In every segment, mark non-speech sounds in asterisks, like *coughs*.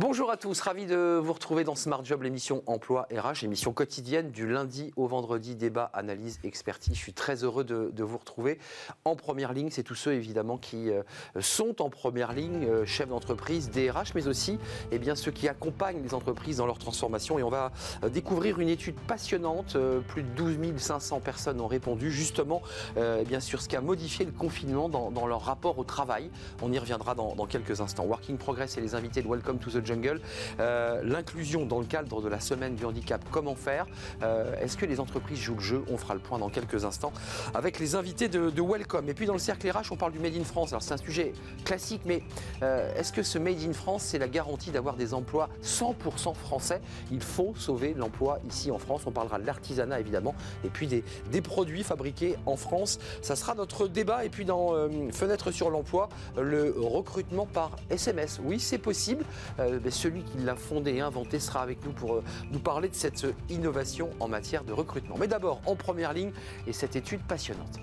Bonjour à tous, ravi de vous retrouver dans Smart Job, l'émission Emploi RH, émission quotidienne du lundi au vendredi, débat, analyse, expertise. Je suis très heureux de, vous retrouver. En première ligne, c'est tous ceux évidemment qui euh, sont en première ligne, euh, chefs d'entreprise, DRH, mais aussi eh bien, ceux qui accompagnent les entreprises dans leur transformation. Et on va euh, découvrir une étude passionnante. plus de 12 500 personnes ont répondu justement eh bien, sur ce qui a modifié le confinement dans, leur rapport au travail. On y reviendra dans, dans quelques instants. Working Progress et les invités de Welcome to the Jungle. Euh, l'inclusion dans le cadre de la semaine du handicap, comment faire euh, Est-ce que les entreprises jouent le jeu On fera le point dans quelques instants avec les invités de, Welcome. Et puis dans le cercle RH, on parle du Made in France. Alors c'est un sujet classique, mais euh, est-ce que ce Made in France, c'est la garantie d'avoir des emplois 100% français? Il faut sauver l'emploi ici en France. On parlera de l'artisanat évidemment, et puis des, des, produits fabriqués en France. Ça sera notre débat. Et puis dans Fenêtre sur l'emploi, le recrutement par SMS. Oui, c'est possible celui qui l'a fondé et inventé sera avec nous pour euh, nous parler de cette innovation en matière de recrutement. Mais d'abord, en première ligne, et cette étude passionnante.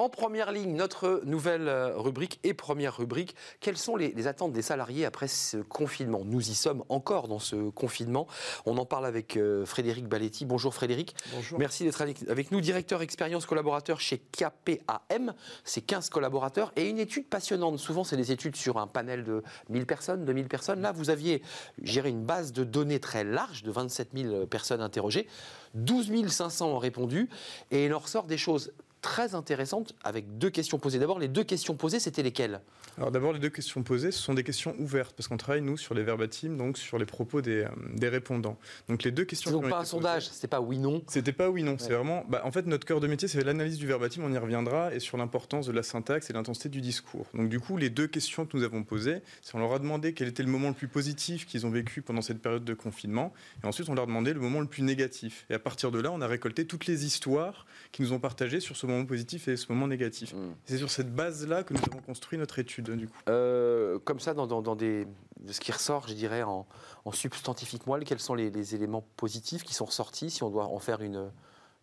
En première ligne, notre nouvelle euh, rubrique et première rubrique, quelles sont les, attentes des salariés après ce confinement? Nous y sommes encore dans ce confinement. On en parle avec euh, Frédéric Baletti. Bonjour Frédéric. Bonjour. Merci d'être avec nous, directeur expérience collaborateur chez KPAM. C'est 15 collaborateurs et une étude passionnante. Souvent, c'est des études sur un panel de 1000 personnes, 2000 personnes. Là, vous aviez géré une base de données très large de 27 000 personnes interrogées. 12 500 ont répondu et il en ressort des choses très intéressante avec deux questions posées. D'abord, les deux questions posées, c'était lesquelles? Alors d'abord, les deux questions posées, ce sont des questions ouvertes, parce qu'on travaille, nous, sur les verbatims, donc sur les propos des, euh, des répondants. Donc les deux questions... Donc pas un sondage, c'était pas oui-non C'était pas oui-non, c'est vraiment... Bah, en fait, notre cœur de métier, c'est l'analyse du verbatim, on y reviendra, et sur l'importance de la syntaxe et l'intensité du discours. Donc du coup, les deux questions que nous avons posées, c'est on leur a demandé quel était le moment le plus positif qu'ils ont vécu pendant cette période de confinement, et ensuite on leur a demandé le moment le plus négatif. Et à partir de là, on a récolté toutes les histoires qui nous ont partagées sur ce moment positif et ce moment négatif. Mm. C'est sur cette base-là que nous avons construit notre étude, du coup. Euh, comme ça, dans, dans, des, ce qui ressort, je dirais, en, en substantifique moelle, quels sont les, les, éléments positifs qui sont ressortis, si on doit en faire une,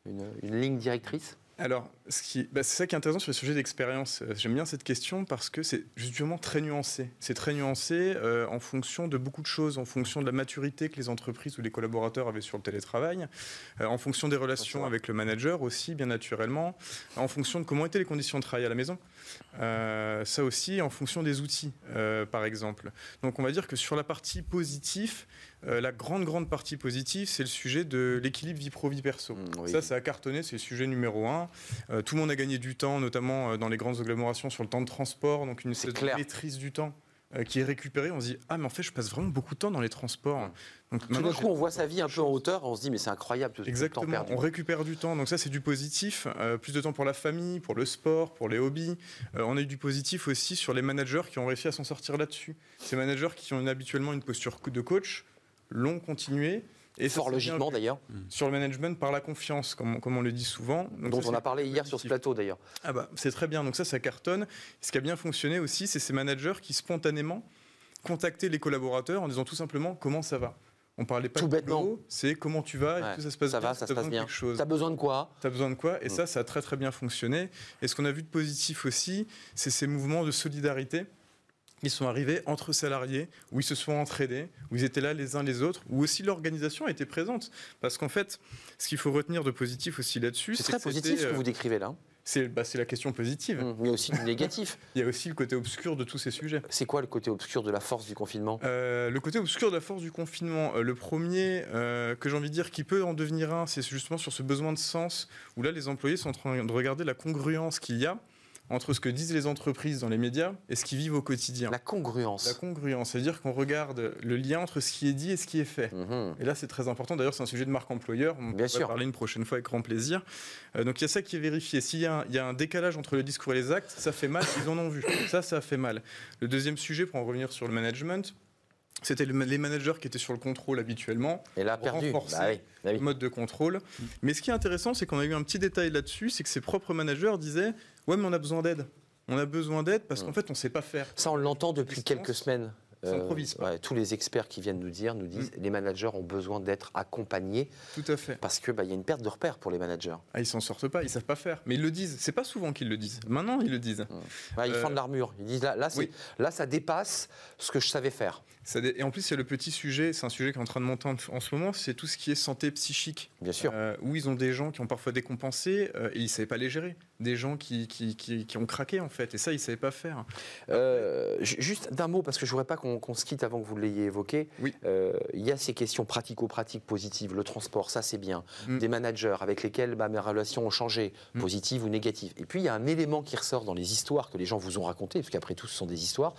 une, une ligne directrice? Alors, bah, c'est ça qui est intéressant sur le sujet d'expérience. Euh, j'aime bien cette question parce que c'est justement très nuancé. C'est très nuancé euh, en fonction de beaucoup de choses, en fonction de la maturité que les entreprises ou les collaborateurs avaient sur le télétravail, euh, en fonction des relations avec le manager aussi, bien naturellement, en fonction de comment étaient les conditions de travail à la maison. ça aussi, en fonction des outils, par exemple. Donc, on va dire que sur la partie positive, la grande, grande partie positive, c'est le sujet de l'équilibre vie pro-vie perso. Mmh, ça, ça a cartonné, c'est le sujet numéro un. Euh, tout le monde a gagné du temps, notamment euh, dans les grandes agglomérations sur le temps de transport, donc une maîtrise du temps euh, qui est récupérée. On se dit ah mais en fait je passe vraiment beaucoup de temps dans les transports. Donc tout d'un coup on voit sa vie un peu en hauteur, on se dit mais c'est incroyable tout Exactement. temps perdu. On récupère du temps, donc ça c'est du positif. plus de temps pour la famille, pour le sport, pour les hobbies. on a eu du positif aussi sur les managers qui ont réussi à s'en sortir là-dessus. Ces managers qui ont habituellement une posture de coach l'ont continué et fort logiquement d'ailleurs. Sur le management par la confiance, comme, comme on le dit souvent. dont on a parlé hier sur ce plateau d'ailleurs. Ah bah, c'est très bien, donc ça, ça cartonne. Ce qui a bien fonctionné aussi, c'est ces managers qui spontanément contactaient les collaborateurs en disant tout simplement comment ça va? On parlait pas tout bêtement. c'est comment tu vas, et ça se passe ça bien. Va, ça se passe bien. T'as besoin de quoi? T'as besoin de quoi? Et mm. ça, ça a très très bien fonctionné. Et ce qu'on a vu de positif aussi, c'est ces mouvements de solidarité ils sont arrivés entre salariés, où ils se sont entraînés, où ils étaient là les uns les autres, où aussi l'organisation était présente. Parce qu'en fait, ce qu'il faut retenir de positif aussi là-dessus, c'est très positif ce que vous décrivez là. Bah, c'est la question positive. Mmh, mais aussi du négatif. *laughs* Il y a aussi le côté obscur de tous ces sujets. C'est quoi le côté obscur de la force du confinement? Euh, Le côté obscur de la force du confinement, euh, le premier euh, que j'ai envie de dire qui peut en devenir un, c'est justement sur ce besoin de sens, où là les employés sont en train de regarder la congruence qu'il y a entre ce que disent les entreprises dans les médias et ce qu'ils vivent au quotidien. La congruence. La congruence, c'est-à-dire qu'on regarde le lien entre ce qui est dit et ce qui est fait. Mhm. Et là, c'est très important. D'ailleurs, c'est un sujet de marque employeur. On va parler une prochaine fois avec grand plaisir. Euh, donc, il y a ça qui est vérifié. S'il y, y, a un décalage entre le discours et les actes, ça fait mal. Ils en ont vu. Ça, ça fait mal. Le deuxième sujet, pour en revenir sur le management, c'était les managers qui étaient sur le contrôle habituellement. Et là, perdu. Renforcer bah bah le mode de contrôle. Mais ce qui est intéressant, c'est qu'on a eu un petit détail là-dessus, c'est que ses propres managers disaient Ouais, mais on a besoin d'aide. On a besoin d'aide parce qu'en mm. fait, on ne sait pas faire. Ça, on l'entend depuis quelques semaines. Euh, tous les experts qui viennent nous dire, nous disent, mm. les managers ont besoin d'être accompagnés. Tout à fait. Parce que bah, y a une perte de repères pour les managers. Ah, ils s'en sortent pas, ils savent pas faire. Mais ils le disent. C'est pas souvent qu'ils le disent. Maintenant, ils le disent. Mm. ils font de l'armure. Ils disent là, là, là, ça dépasse ce que je savais faire. Et en plus, il y a le petit sujet, c'est un sujet qui est en train de monter en ce moment, c'est tout ce qui est santé psychique. Bien sûr. Euh, où ils ont des gens qui ont parfois décompensé euh, et ils ne savaient pas les gérer. Des gens qui, qui, qui, ont craqué, en fait. Et ça, ils ne savaient pas faire. Euh, juste d'un mot, parce que je ne voudrais pas qu'on se quitte avant que vous l'ayez évoqué. Oui. Il y a ces questions pratico-pratiques positives. Le transport, ça, c'est bien. Mm. Des managers avec lesquels bah, mes relations ont changé, mm. positives ou négatives. Et puis, il y a un élément qui ressort dans les histoires que les gens vous ont racontées, parce qu'après tout, ce sont des histoires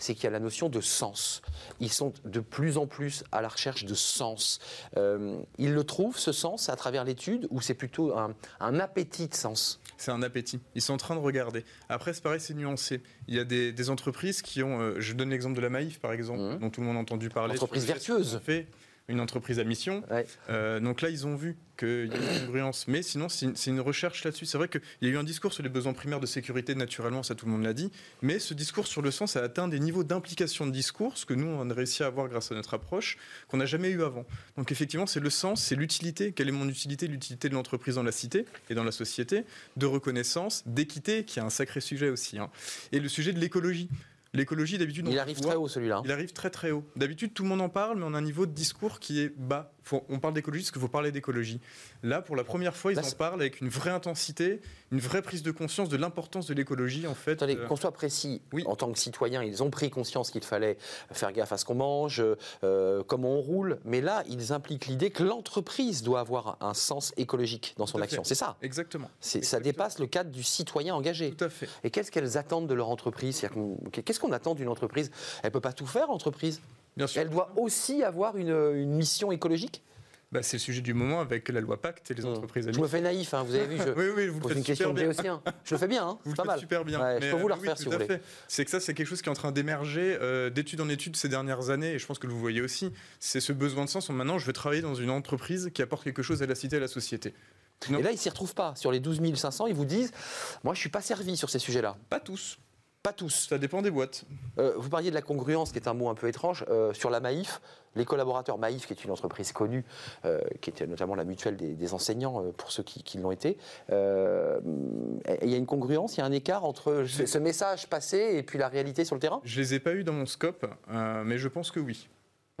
c'est qu'il y a la notion de sens. Ils sont de plus en plus à la recherche de sens. Euh, ils le trouvent, ce sens, à travers l'étude, ou c'est plutôt un, appétit de sens? C'est un appétit. Ils sont en train de regarder. Après, c'est pareil, c'est nuancé. Il y a des, entreprises qui ont, euh, je donne l'exemple de la Maïf, par exemple, mmh. dont tout le monde a entendu parler. Entreprise vertueuse. Fait une entreprise à mission. Euh, donc là, ils ont vu qu'il y a une congruence. Mais sinon, c'est une, recherche là-dessus. C'est vrai qu'il y a eu un discours sur les besoins primaires de sécurité, naturellement, ça tout le monde l'a dit. Mais ce discours sur le sens a atteint des niveaux d'implication de discours, ce que nous, on a réussi à avoir grâce à notre approche, qu'on n'a jamais eu avant. Donc effectivement, c'est le sens, c'est l'utilité. Quelle est mon utilité L'utilité de l'entreprise dans la cité et dans la société, de reconnaissance, d'équité, qui est un sacré sujet aussi. Hein. Et le sujet de l'écologie. L'écologie, d'habitude, il arrive très haut celui-là. Il arrive très très haut. D'habitude, tout le monde en parle, mais on a un niveau de discours qui est bas. On parle d'écologie parce qu'il faut parler d'écologie. Là, pour la première fois, ils en parlent avec une vraie intensité, une vraie prise de conscience de l'importance de l'écologie, en fait. Attendez, euh, qu'on soit précis. Oui. En tant que citoyen, ils ont pris conscience qu'il fallait faire gaffe à ce qu'on mange, euh, comment on roule. Mais là, ils impliquent l'idée que l'entreprise doit avoir un sens écologique dans son action. C'est ça. Exactement. Ça dépasse le cadre du citoyen engagé. Tout à fait. Et qu'est-ce qu'elles attendent de leur entreprise? Qu'est-ce qu'on attend d'une entreprise? Elle ne peut pas tout faire, entreprise. Bien sûr. Elle doit aussi avoir une, mission écologique bah, c'est le sujet du moment avec la loi Pacte et les mmh. entreprises Je me fais naïf, hein, vous avez vu. Je *laughs* oui, oui, vous pose une question de aussi. *laughs* Je le fais bien, hein, vous pas mal. super bien. je peux vous la refaire si vous voulez. C'est que ça, c'est quelque chose qui est en train d'émerger euh, d'étude en étude ces dernières années, et je pense que vous voyez aussi. C'est ce besoin de sens. Maintenant, je vais travailler dans une entreprise qui apporte quelque chose à la cité et à la société. Et là, ils s'y retrouvent pas. Sur les 12 500, ils vous disent Moi, je suis pas servi sur ces sujets-là. Pas tous. Pas tous. Ça dépend des boîtes. Euh, vous parliez de la congruence, qui est un mot un peu étrange. Euh, sur la Maïf, les collaborateurs Maïf, qui est une entreprise connue, euh, qui était notamment la mutuelle des, enseignants pour ceux qui, l'ont été, il y a une congruence, il y a un écart entre ce, message passé et puis la réalité sur le terrain? Je les ai pas eu dans mon scope, mais je pense que oui.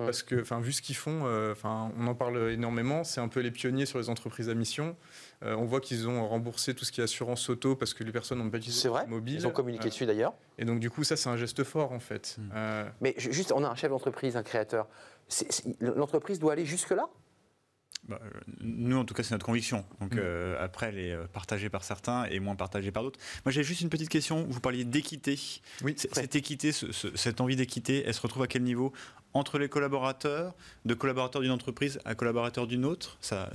Parce que, enfin, vu ce qu'ils font, enfin, on en parle énormément. C'est un peu les pionniers sur les entreprises à mission. Euh, on voit qu'ils ont remboursé tout ce qui est assurance auto parce que les personnes n'ont pas utilisé vrai, mobile. Ils ont communiqué dessus d'ailleurs. Et donc du coup, ça c'est un geste fort en fait. Hmm. Euh, Mais juste, on a un chef d'entreprise, un créateur. L'entreprise doit aller jusque là bah, nous, en tout cas, c'est notre conviction. Donc, hmm. euh, après, elle est partagée par certains et moins partagée par d'autres. Moi, j'ai juste une petite question. Vous parliez d'équité. Oui, cette équité, cette envie d'équité, elle se retrouve à quel niveau? Entre les collaborateurs, de collaborateurs d'une entreprise à collaborateurs d'une autre? Ça,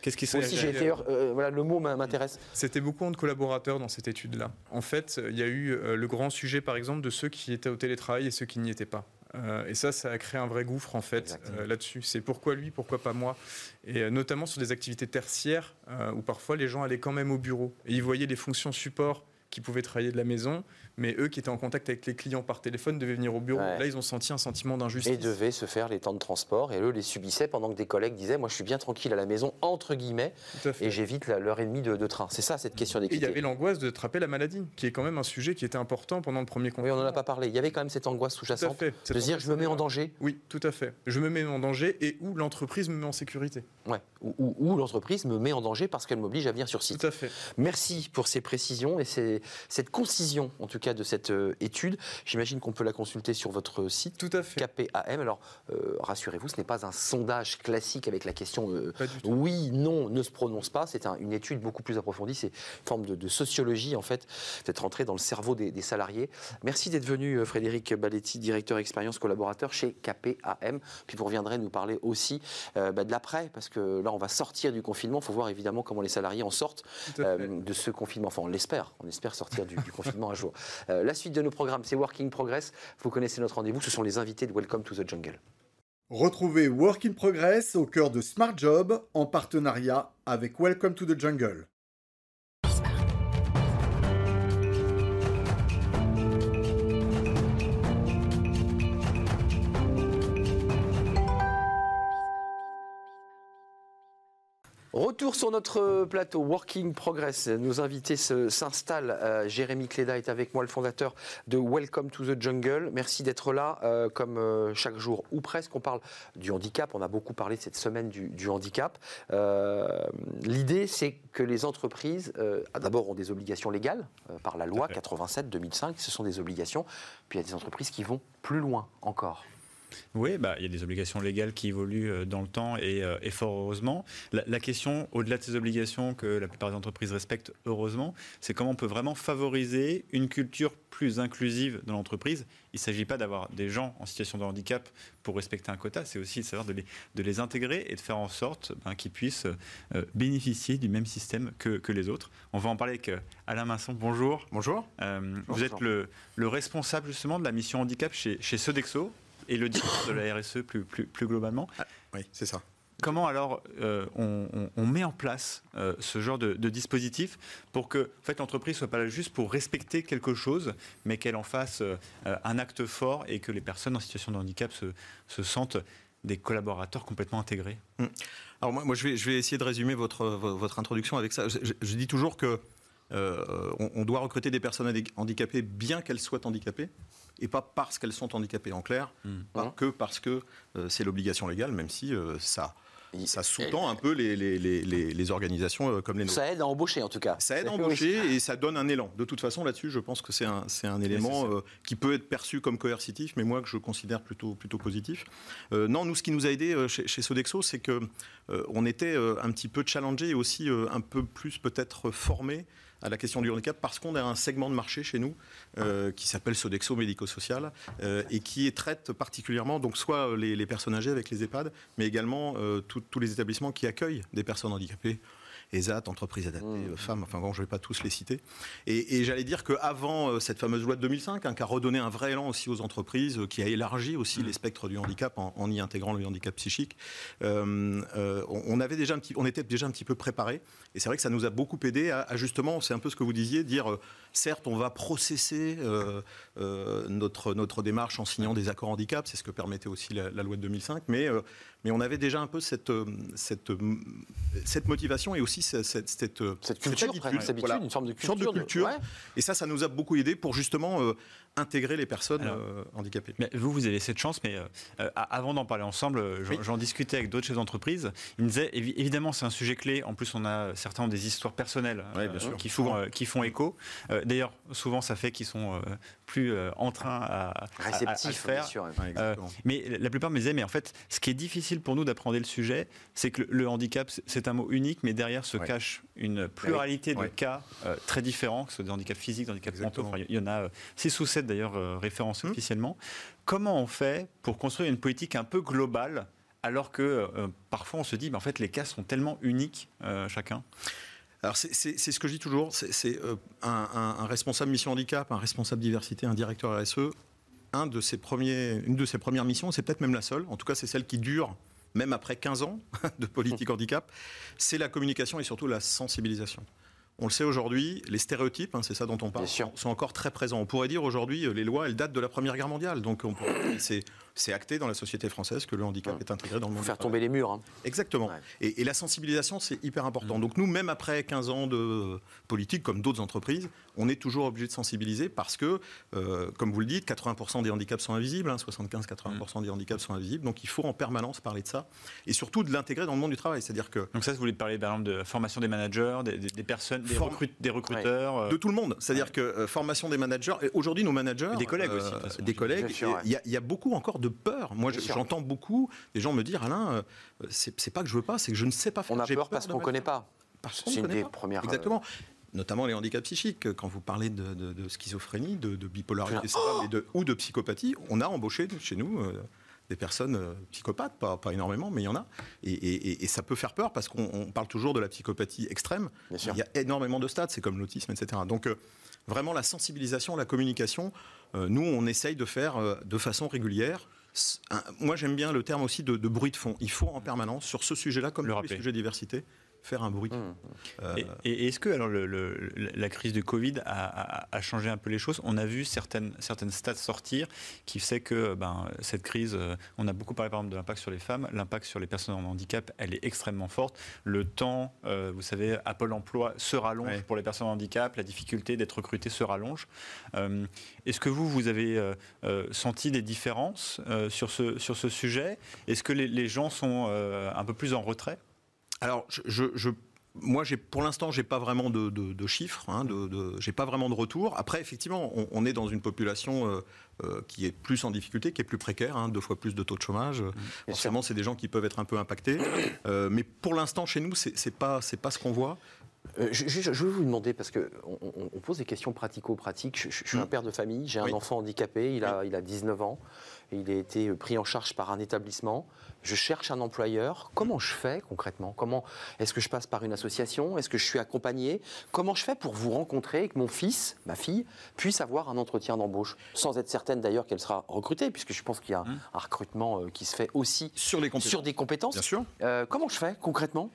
Qu'est-ce qui serait j'ai été, euh, voilà, Le mot m'intéresse. C'était beaucoup entre collaborateurs dans cette étude-là. En fait, il y a eu euh, le grand sujet, par exemple, de ceux qui étaient au télétravail et ceux qui n'y étaient pas. Euh, et ça, ça a créé un vrai gouffre en fait là-dessus. C'est pourquoi lui, pourquoi pas moi. Et notamment sur des activités tertiaires où parfois les gens allaient quand même au bureau et ils voyaient les fonctions support qui pouvaient travailler de la maison, mais eux qui étaient en contact avec les clients par téléphone devaient venir au bureau. Là, ils ont senti un sentiment d'injustice. Et devaient se faire les temps de transport, et eux les subissaient pendant que des collègues disaient Moi, je suis bien tranquille à la maison, entre guillemets, et j'évite l'heure et demie de, train. C'est ça, cette question d'équité. Il y avait l'angoisse de trapper la maladie, qui est quand même un sujet qui était important pendant le premier confinement. Oui, on n'en a pas parlé. Il y avait quand même cette angoisse sous-jacente de dire Je me mets en danger. Oui, tout à fait. Je me mets en danger et où l'entreprise me met en sécurité. Ouais. Ou, l'entreprise me met en danger parce qu'elle m'oblige à venir sur site. Tout à fait. Merci pour ces précisions et cette concision, en tout cas, de cette euh, étude. J'imagine qu'on peut la consulter sur votre site. Tout à fait. KPAM. Alors, euh, rassurez-vous, ce n'est pas un sondage classique avec la question euh, oui, non, ne se prononce pas. C'est une étude beaucoup plus approfondie. C'est une forme de, sociologie, en fait, d'être rentré dans le cerveau des, salariés. Merci d'être venu, Frédéric Baletti, directeur expérience collaborateur chez KPAM. Puis vous reviendrez nous parler aussi bah, de l'après, parce que là, on va sortir du confinement. Il faut voir évidemment comment les salariés en sortent de ce confinement. Enfin, on l'espère. On espère sortir du, du confinement un jour. La suite de nos programmes, c'est Working Progress. Vous connaissez notre rendez-vous, ce sont les invités de Welcome to the Jungle. Retrouvez Working Progress au cœur de Smart Job en partenariat avec Welcome to the Jungle. Retour sur notre plateau, Working Progress. Nos invités s'installent. Euh, Jérémy Cléda est avec moi, le fondateur de Welcome to the Jungle. Merci d'être là, euh, comme euh, chaque jour, ou presque. On parle du handicap. On a beaucoup parlé cette semaine du, handicap. L'idée, c'est que les entreprises, d'abord, ont des obligations légales par la loi 87-2005. Ce sont des obligations. Puis il y a des entreprises qui vont plus loin encore. Oui, bah, il y a des obligations légales qui évoluent euh, dans le temps et, euh, fort heureusement. La, question, au-delà de ces obligations que la plupart des entreprises respectent heureusement, c'est comment on peut vraiment favoriser une culture plus inclusive dans l'entreprise. Il ne s'agit pas d'avoir des gens en situation de handicap pour respecter un quota, c'est aussi de savoir de les, de les, intégrer et de faire en sorte ben, qu'ils puissent euh, bénéficier du même système que, que, les autres. On va en parler avec Alain Masson. Bonjour. Bonjour. Vous êtes le, le, responsable justement de la mission handicap chez, chez Sodexo et le directeur de la RSE plus, plus, plus globalement. Ah, oui, c'est ça. Comment alors euh, on, met en place euh, ce genre de, dispositif pour que en fait, l'entreprise soit pas là juste pour respecter quelque chose, mais qu'elle en fasse euh, un acte fort et que les personnes en situation de handicap se, se sentent des collaborateurs complètement intégrés? Hum. Alors moi, moi je, vais, je, vais, essayer de résumer votre, votre introduction avec ça. Je, dis toujours que on, doit recruter des personnes handicapées bien qu'elles soient handicapées et pas parce qu'elles sont handicapées en clair, mmh. pas que parce que euh, c'est l'obligation légale, même si euh, ça ça sous-tend un peu les, les, les, les, organisations euh, comme les nôtres. Ça aide à embaucher en tout cas. Ça aide à embaucher et ça donne un élan. De toute façon, là-dessus, je pense que c'est un, un, élément qui peut être perçu comme coercitif, mais moi que je considère plutôt, plutôt positif. non, nous, ce qui nous a aidé chez, chez, Sodexo, c'est qu'on on était un petit peu challengé et aussi un peu plus peut-être formé à la question du handicap parce qu'on a un segment de marché chez nous euh, qui s'appelle Sodexo Médico-Social euh, et qui traite particulièrement donc soit les, personnes âgées avec les EHPAD, mais également euh, tous les établissements qui accueillent des personnes handicapées. ESAT, entreprise adaptée, mmh. femmes, enfin bon, je ne vais pas tous les citer. Et, j'allais dire qu'avant cette fameuse loi de 2005, hein, qui a redonné un vrai élan aussi aux entreprises, qui a élargi aussi mmh. les spectres du handicap en, y intégrant le handicap psychique, on, avait déjà un petit, on était déjà un petit peu préparé. Et c'est vrai que ça nous a beaucoup aidé à, justement, c'est un peu ce que vous disiez, dire euh, certes, on va processer euh, euh, notre, notre démarche en signant des accords handicap, c'est ce que permettait aussi la, loi de 2005, mais, mais on avait déjà un peu cette, cette, cette motivation et aussi cette, cette, cette culture, cette habitude, une forme de culture. de culture. Et ça, ça nous a beaucoup aidé pour justement intégrer les personnes handicapées. Mais vous, vous avez cette chance, mais avant d'en parler ensemble, j'en discutais avec d'autres chefs d'entreprise. Ils me disaient, évidemment, c'est un sujet clé. En plus, on a certains ont des histoires personnelles euh, qui, font, euh, qui font écho. Euh, d'ailleurs, souvent, ça fait qu'ils sont plus en train à, Réceptif, faire. mais la plupart me disaient, mais en fait, ce qui est difficile pour nous d'appréhender le sujet, c'est que le, handicap, c'est un mot unique, mais derrière se cache une pluralité de cas très différents, que ce soit des handicaps physiques, des handicaps mentaux. il y en a 6 ou 7 d'ailleurs référencés hum. officiellement. Comment on fait pour construire une politique un peu globale alors que euh, parfois on se dit, mais en fait, les cas sont tellement uniques euh, chacun? Alors c'est ce que je dis toujours, c'est euh, un, responsable mission handicap, un responsable diversité, un directeur RSE, un de ses premiers, une de ses premières missions, c'est peut-être même la seule, en tout cas c'est celle qui dure même après 15 ans *laughs* de politique handicap, c'est la communication et surtout la sensibilisation. On le sait aujourd'hui, les stéréotypes, hein, c'est ça dont on parle, sont encore très présents. On pourrait dire aujourd'hui, les lois, elles datent de la Première Guerre mondiale. Donc c'est c'est acté dans la société française que le handicap est intégré dans le monde. Faire tomber les murs. Hein. Exactement. Et, la sensibilisation, c'est hyper important. Donc nous, même après 15 ans de politique, comme d'autres entreprises, on est toujours obligé de sensibiliser parce que, euh, comme vous le dites, 80% des handicaps sont invisibles, 75-80% hein, des handicaps sont invisibles. Donc il faut en permanence parler de ça et surtout de l'intégrer dans le monde du travail. C'est-à-dire que. Donc ça, vous voulez parler par exemple de formation des managers, des, personnes, des, des recruteurs. Euh, de tout le monde. C'est-à-dire que euh, formation des managers. Aujourd'hui, nos managers. des collègues aussi. Des collègues. Il y, y, a beaucoup encore de de peur. Moi, j'entends beaucoup des gens me dire Alain, euh, c'est pas que je veux pas, c'est que je ne sais pas faire. On a peur, parce qu'on ne connaît pas. C'est une des premières. Exactement. Notamment les handicaps psychiques. Quand vous parlez de, schizophrénie, de, bipolarité ou de psychopathie, on a embauché chez nous. Euh, des personnes euh, psychopathes, pas, pas, énormément, mais il y en a. Et, ça peut faire peur parce qu'on parle toujours de la psychopathie extrême. Il y a énormément de stades, c'est comme l'autisme, etc. Donc, vraiment, la sensibilisation, la communication, nous, on essaye de faire de façon régulière moi j'aime bien le terme aussi de, bruit de fond. Il faut en permanence, sur ce sujet-là, comme le, le sujet diversité, faire un bruit. Mmh. Euh, et, est-ce que alors, le, la crise du Covid a, a, changé un peu les choses? On a vu certaines, certaines stats sortir qui fait que ben, cette crise, euh, on a beaucoup parlé par exemple de l'impact sur les femmes, l'impact sur les personnes en handicap, elle est extrêmement forte. Le temps, euh, vous savez, à Pôle emploi se rallonge pour les personnes en handicap, la difficulté d'être recruté se rallonge. est-ce que vous, vous avez senti des différences sur, ce, sur ce sujet? Est-ce que les, les gens sont un peu plus en retrait? Alors, je, moi, pour l'instant, j'ai pas vraiment de, chiffres, hein, de, j'ai pas vraiment de retour. Après, effectivement, on, est dans une population euh, euh, qui est plus en difficulté, qui est plus précaire, hein, deux fois plus de taux de chômage. Mmh. Forcément, c'est des gens qui peuvent être un peu impactés. Euh, mais pour l'instant, chez nous, c'est pas, c'est pas ce qu'on voit. Je, je, veux vous demander, parce qu'on on pose des questions pratico-pratiques. Je, suis un mmh. père de famille, j'ai un enfant handicapé, il a, il a 19 ans, il a été pris en charge par un établissement je cherche un employeur. Comment je fais concrètement? Comment Est-ce que je passe par une association? Est-ce que je suis accompagné? Comment je fais pour vous rencontrer et que mon fils, ma fille, puisse avoir un entretien d'embauche? Sans être certaine d'ailleurs qu'elle sera recrutée, puisque je pense qu'il y a mmh. un recrutement euh, qui se fait aussi sur, les sur des compétences. Bien sûr. Euh, comment je fais concrètement?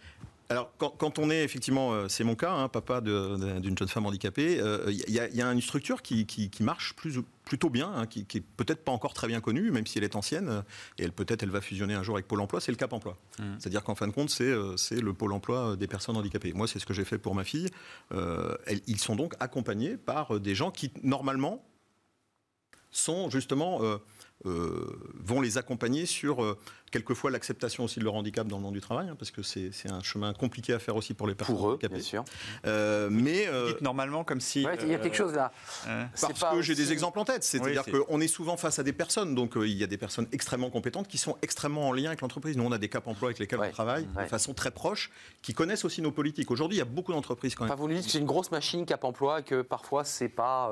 Alors, quand, on est effectivement, euh, c'est mon cas, hein, papa d'une jeune femme handicapée, il y, a une structure qui, marche plutôt bien, hein, qui, qui, est peut-être pas encore très bien connue, même si elle est ancienne, euh, et elle peut-être elle va fusionner un jour avec Pôle Emploi, c'est le Cap Emploi. Mmh. C'est-à-dire qu'en fin de compte, c'est le Pôle Emploi des personnes handicapées. Moi, c'est ce que j'ai fait pour ma fille. ils sont donc accompagnés par des gens qui, normalement, sont justement euh, vont les accompagner sur euh, quelquefois l'acceptation aussi de leur handicap dans le monde du travail, hein, parce que c'est un chemin compliqué à faire aussi pour les personnes pour eux, Bien sûr. Euh, mais normalement comme si il y a quelque chose là. parce que j'ai des exemples en tête, c'est-à-dire qu'on est souvent face à des personnes, donc il y a des personnes extrêmement compétentes qui sont extrêmement en lien avec l'entreprise. Nous on a des cap emploi avec lesquels on travaille de façon très proche, qui connaissent aussi nos politiques. Aujourd'hui il y a beaucoup d'entreprises quand même. Enfin, vous nous dites que c'est une grosse machine cap emploi et que parfois c'est pas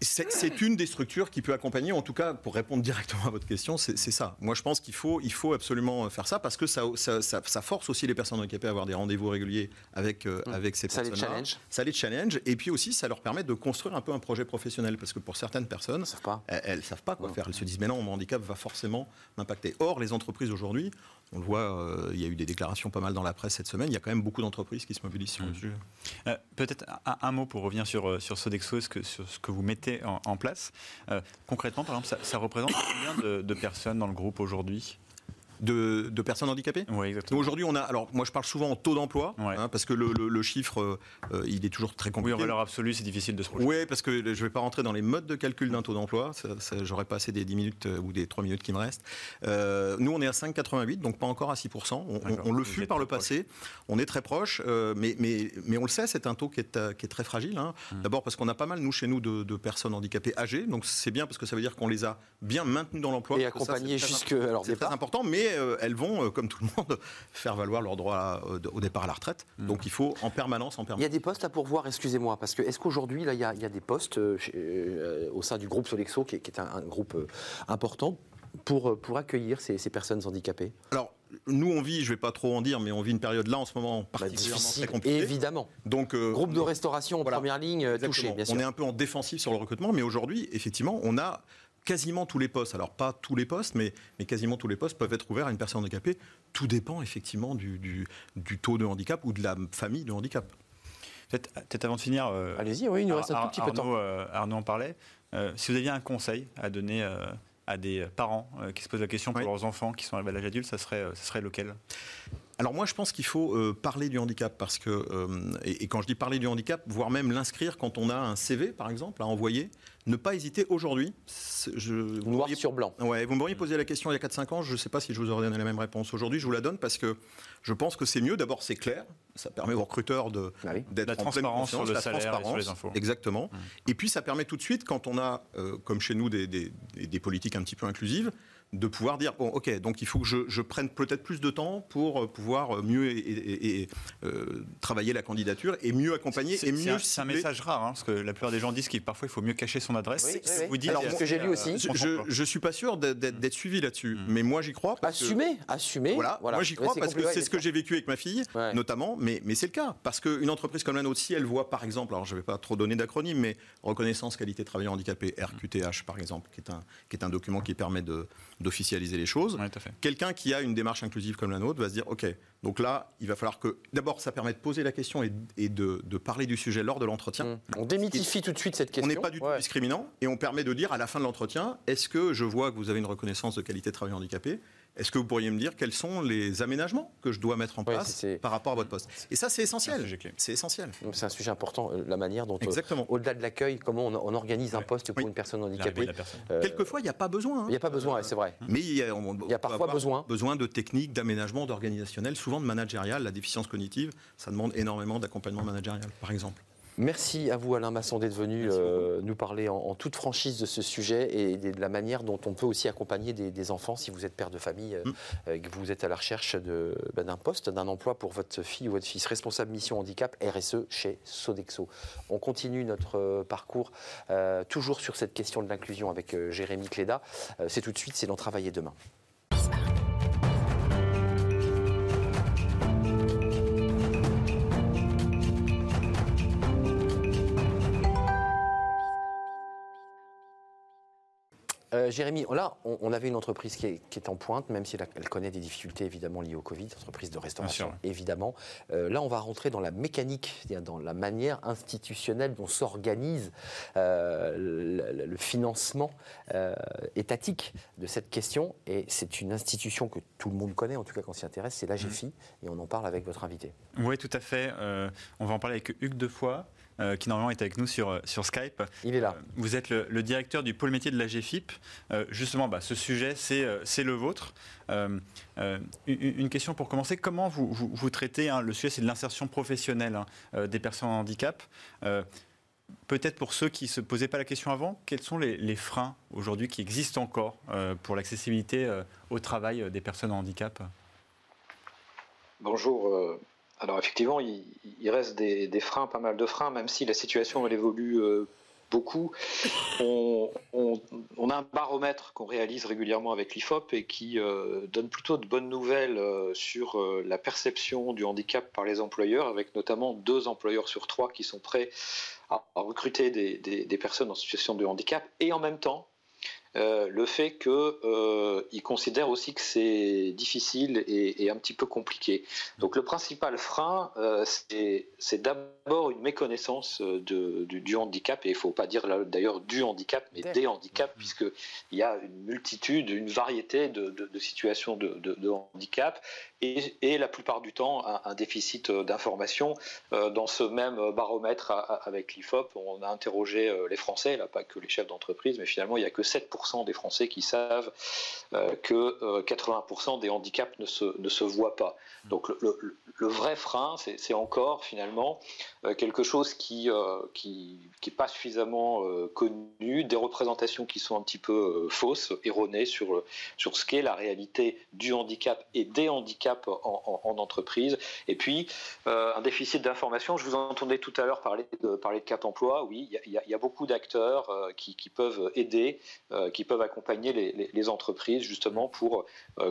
c'est une des structures qui peut accompagner, en tout cas, pour répondre directement à votre question, c'est ça. Moi, je pense qu'il faut, il faut absolument faire ça parce que ça, ça, force aussi les personnes handicapées à avoir des rendez-vous réguliers avec, euh, mmh. avec ces personnes. Ça les challenge. Ça les challenge. Et puis aussi, ça leur permet de construire un peu un projet professionnel parce que pour certaines personnes, elles ne savent pas quoi faire. Elles se disent, mais non, mon handicap va forcément m'impacter. Or, les entreprises aujourd'hui on le voit, euh, il y a eu des déclarations pas mal dans la presse cette semaine. Il y a quand même beaucoup d'entreprises qui se mobilisent sur le mmh. sujet. Euh, peut-être un, mot pour revenir sur, euh, sur Sodexo, ce que, sur ce que vous mettez en, place? concrètement, par exemple, ça, représente combien de personnes dans le groupe aujourd'hui? De, personnes handicapées Oui, exactement. Aujourd'hui, on a. Alors, moi, je parle souvent en taux d'emploi, hein, parce que le, chiffre, euh, il est toujours très compliqué. Oui, en valeur absolue, c'est difficile de se projeter. Oui, parce que je ne vais pas rentrer dans les modes de calcul d'un taux d'emploi. J'aurais pas assez des 10 minutes euh, ou des 3 minutes qui me restent. Euh, nous, on est à 5,88, donc pas encore à 6%. On, le fut par le passé. On est très proche, mais, mais, mais on le sait, c'est un taux qui est, qui est très fragile. Hein. Hum. D'abord parce qu'on a pas mal, nous, chez nous, de, personnes handicapées âgées. Donc, c'est bien parce que ça veut dire qu'on les a bien maintenues dans l'emploi. Et accompagnées jusque. C'est très important, mais elles vont comme tout le monde, *laughs* faire valoir leur droit au départ à la retraite. Mmh. Donc il faut en permanence, en permanence. Il y a des postes à pourvoir, excusez-moi, parce que est-ce qu'aujourd'hui, là, il y, a, des postes euh, euh, au sein du groupe Solexo, qui est, un, groupe euh, important, pour, pour accueillir ces, personnes handicapées? Alors, nous, on vit, je ne vais pas trop en dire, mais on vit une période là en ce moment bah, particulièrement très compliquée. Évidemment. Donc, groupe de restauration en première ligne touché, bien sûr. On est un peu en défensif sur le recrutement, mais aujourd'hui, effectivement, on a quasiment tous les postes, alors pas tous les postes, mais, mais quasiment tous les postes peuvent être ouverts à une personne handicapée. Tout dépend effectivement du, du, taux de handicap ou de la famille de handicap. Peut-être avant de finir. Euh, Allez-y, oui, il nous reste un tout petit peu de temps. Euh, Arnaud en parlait. Euh, si vous aviez un conseil à donner à des parents qui se posent la question pour leurs enfants qui sont arrivés à l'âge adulte, ça serait, ça serait lequel? Alors moi, je pense qu'il faut euh, parler du handicap parce que, euh, et, quand je dis parler du handicap, voire même l'inscrire quand on a un CV, par exemple, à envoyer, ne pas hésiter aujourd'hui. Noir sur blanc. Ouais, vous m'auriez posé la question il y a 4-5 ans, je ne sais pas si je vous aurais donné la même réponse. Aujourd'hui, je vous la donne parce que je pense que c'est mieux. D'abord, c'est clair, ça permet aux recruteurs de, ah d'être la transparence sur le salaire et sur les infos. Exactement. Mmh. Et puis, ça permet tout de suite, quand on a, euh, comme chez nous, des, des politiques un petit peu inclusives, de pouvoir dire bon ok donc il faut que je, prenne peut-être plus de temps pour euh, pouvoir mieux et, euh, travailler la candidature et mieux accompagner et mieux c'est un, message rare hein, parce que la plupart des gens disent qu'il parfois il faut mieux cacher son adresse. Vous dites. Alors ce que j'ai lu aussi. Je, je, suis pas sûr d'être suivi là-dessus mm. mais moi j'y crois assumer assumer voilà, moi j'y crois parce que c'est ce que j'ai vécu avec ma fille notamment mais mais c'est le cas. Parce qu'une entreprise comme la nôtre si elle voit par exemple alors je vais pas trop donner d'acronyme mais reconnaissance qualité travailleur handicapé RQTH par exemple qui est un qui est un document qui permet de d'officialiser les choses. Ouais. Quelqu'un qui a une démarche inclusive comme la nôtre va se dire, OK, donc là, il va falloir que, d'abord, ça permet de poser la question et, et de, de parler du sujet lors de l'entretien. Hum. On démystifie tout de suite cette question. On n'est pas du tout Ouais. discriminant et on permet de dire à la fin de l'entretien, est-ce que je vois que vous avez une reconnaissance de qualité de travail handicapé? Est-ce que vous pourriez me dire quels sont les aménagements que je dois mettre en place par rapport à votre poste? Et ça, c'est essentiel. C'est essentiel. C'est un sujet important, euh, la manière dont, euh, au-delà de l'accueil, comment on, on organise un poste pour Oui. une personne handicapée. personne. Euh, Quelquefois, il n'y a pas besoin. hein. Il n'y a pas besoin, c'est vrai. Mais il y a, on- Il y a parfois besoin. besoin de techniques, d'aménagement, d'organisationnel, souvent de managérial. La déficience cognitive, ça demande énormément d'accompagnement managérial, par exemple. Merci à vous Alain Masson d'être venu euh, nous parler en, en toute franchise de ce sujet et de la manière dont on peut aussi accompagner des, des enfants si vous êtes père de famille euh, Mm. euh, que vous êtes à la recherche bah, d'un poste, d'un emploi pour votre fille ou votre fils. Responsable mission handicap RSE chez Sodexo. On continue notre parcours euh, toujours sur cette question de l'inclusion avec Jérémy Cléda. C'est tout de suite, c'est dans Travailler demain. Euh, Jérémy, là, on, on avait une entreprise qui est, qui est en pointe, même si elle, connaît des difficultés évidemment liées au Covid, entreprise de restauration, sûr. évidemment. Euh, là, on va rentrer dans la mécanique, dans la manière institutionnelle dont s'organise euh, le, financement étatique de cette question. Et c'est une institution que tout le monde connaît, en tout cas quand on s'y intéresse, c'est l'AGFI, et on en parle avec votre invité. Oui, tout à fait. On va en parler avec Hugues Defoy, euh, qui normalement est avec nous sur, sur Skype. Il est là. Euh, Vous êtes le, le directeur du pôle métier de la GFIP. Euh, justement, bah, ce sujet, c'est euh, c'est le vôtre. Euh, euh, une, une question pour commencer. Comment vous, vous, vous traitez, hein, le sujet, c'est de l'insertion professionnelle hein, euh, des personnes en handicap. Euh, Peut-être pour ceux qui ne se posaient pas la question avant, quels sont les, les freins aujourd'hui qui existent encore euh, pour l'accessibilité euh, au travail euh, des personnes en handicap? Bonjour. Alors effectivement, il, il reste des, freins, pas mal de freins, même si la situation évolue euh, beaucoup. On, a un baromètre qu'on réalise régulièrement avec l'IFOP et qui euh, donne plutôt de bonnes nouvelles euh, sur la perception du handicap par les employeurs, avec notamment deux employeurs sur trois qui sont prêts à, recruter des personnes en situation de handicap et en même temps euh, le fait qu'ils considèrent aussi que c'est difficile et, et un petit peu compliqué. Donc le principal frein, euh, c'est d'abord une méconnaissance euh, de- du, du handicap, et il ne faut pas dire d'ailleurs du handicap, mais Des. des handicaps, puisqu'il y a une multitude, une variété de, de- de situations de, de- de handicap, et, la plupart du temps un, déficit euh, d'information. Euh, dans ce même euh, baromètre avec l'IFOP, on a interrogé les Français, pas que les chefs d'entreprise, mais finalement il n'y a que 7% des Français qui savent que euh, 80% des handicaps ne se, voient pas. Donc le, vrai frein, c'est encore finalement quelque chose qui euh, qui qui est pas suffisamment connu, des représentations qui sont un petit peu fausses, erronées sur sur ce qu'est la réalité du handicap et des handicaps en, en- en entreprise. Et puis euh, un déficit d'information. Je vous entendais tout à l'heure parler de parler de Cap Emploi. Oui, il y a- y, y beaucoup d'acteurs euh, qui, qui peuvent aider, euh, qui peuvent accompagner les, les- les entreprises justement pour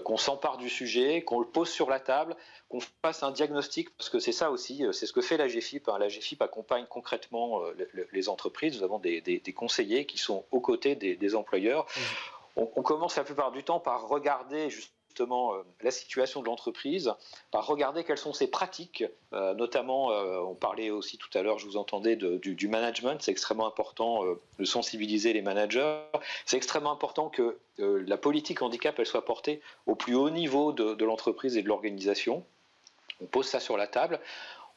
qu'on s'empare du sujet, qu'on le pose sur la table, qu'on fasse un diagnostic, parce que c'est ça aussi, c'est ce que fait la GFIP. hein. La GFIP accompagne concrètement le- le- les entreprises. Nous avons des, des- des conseillers qui sont aux côtés des, des employeurs. On, on commence la plupart du temps par regarder justement euh, la situation de l'entreprise, par regarder quelles sont ses pratiques, euh, notamment, euh, on parlait aussi tout à l'heure, je vous entendais, du, management, c'est extrêmement important de sensibiliser les managers, c'est extrêmement important que la politique handicap, elle soit portée au plus haut niveau de l'entreprise et de l'organisation. On pose ça sur la table.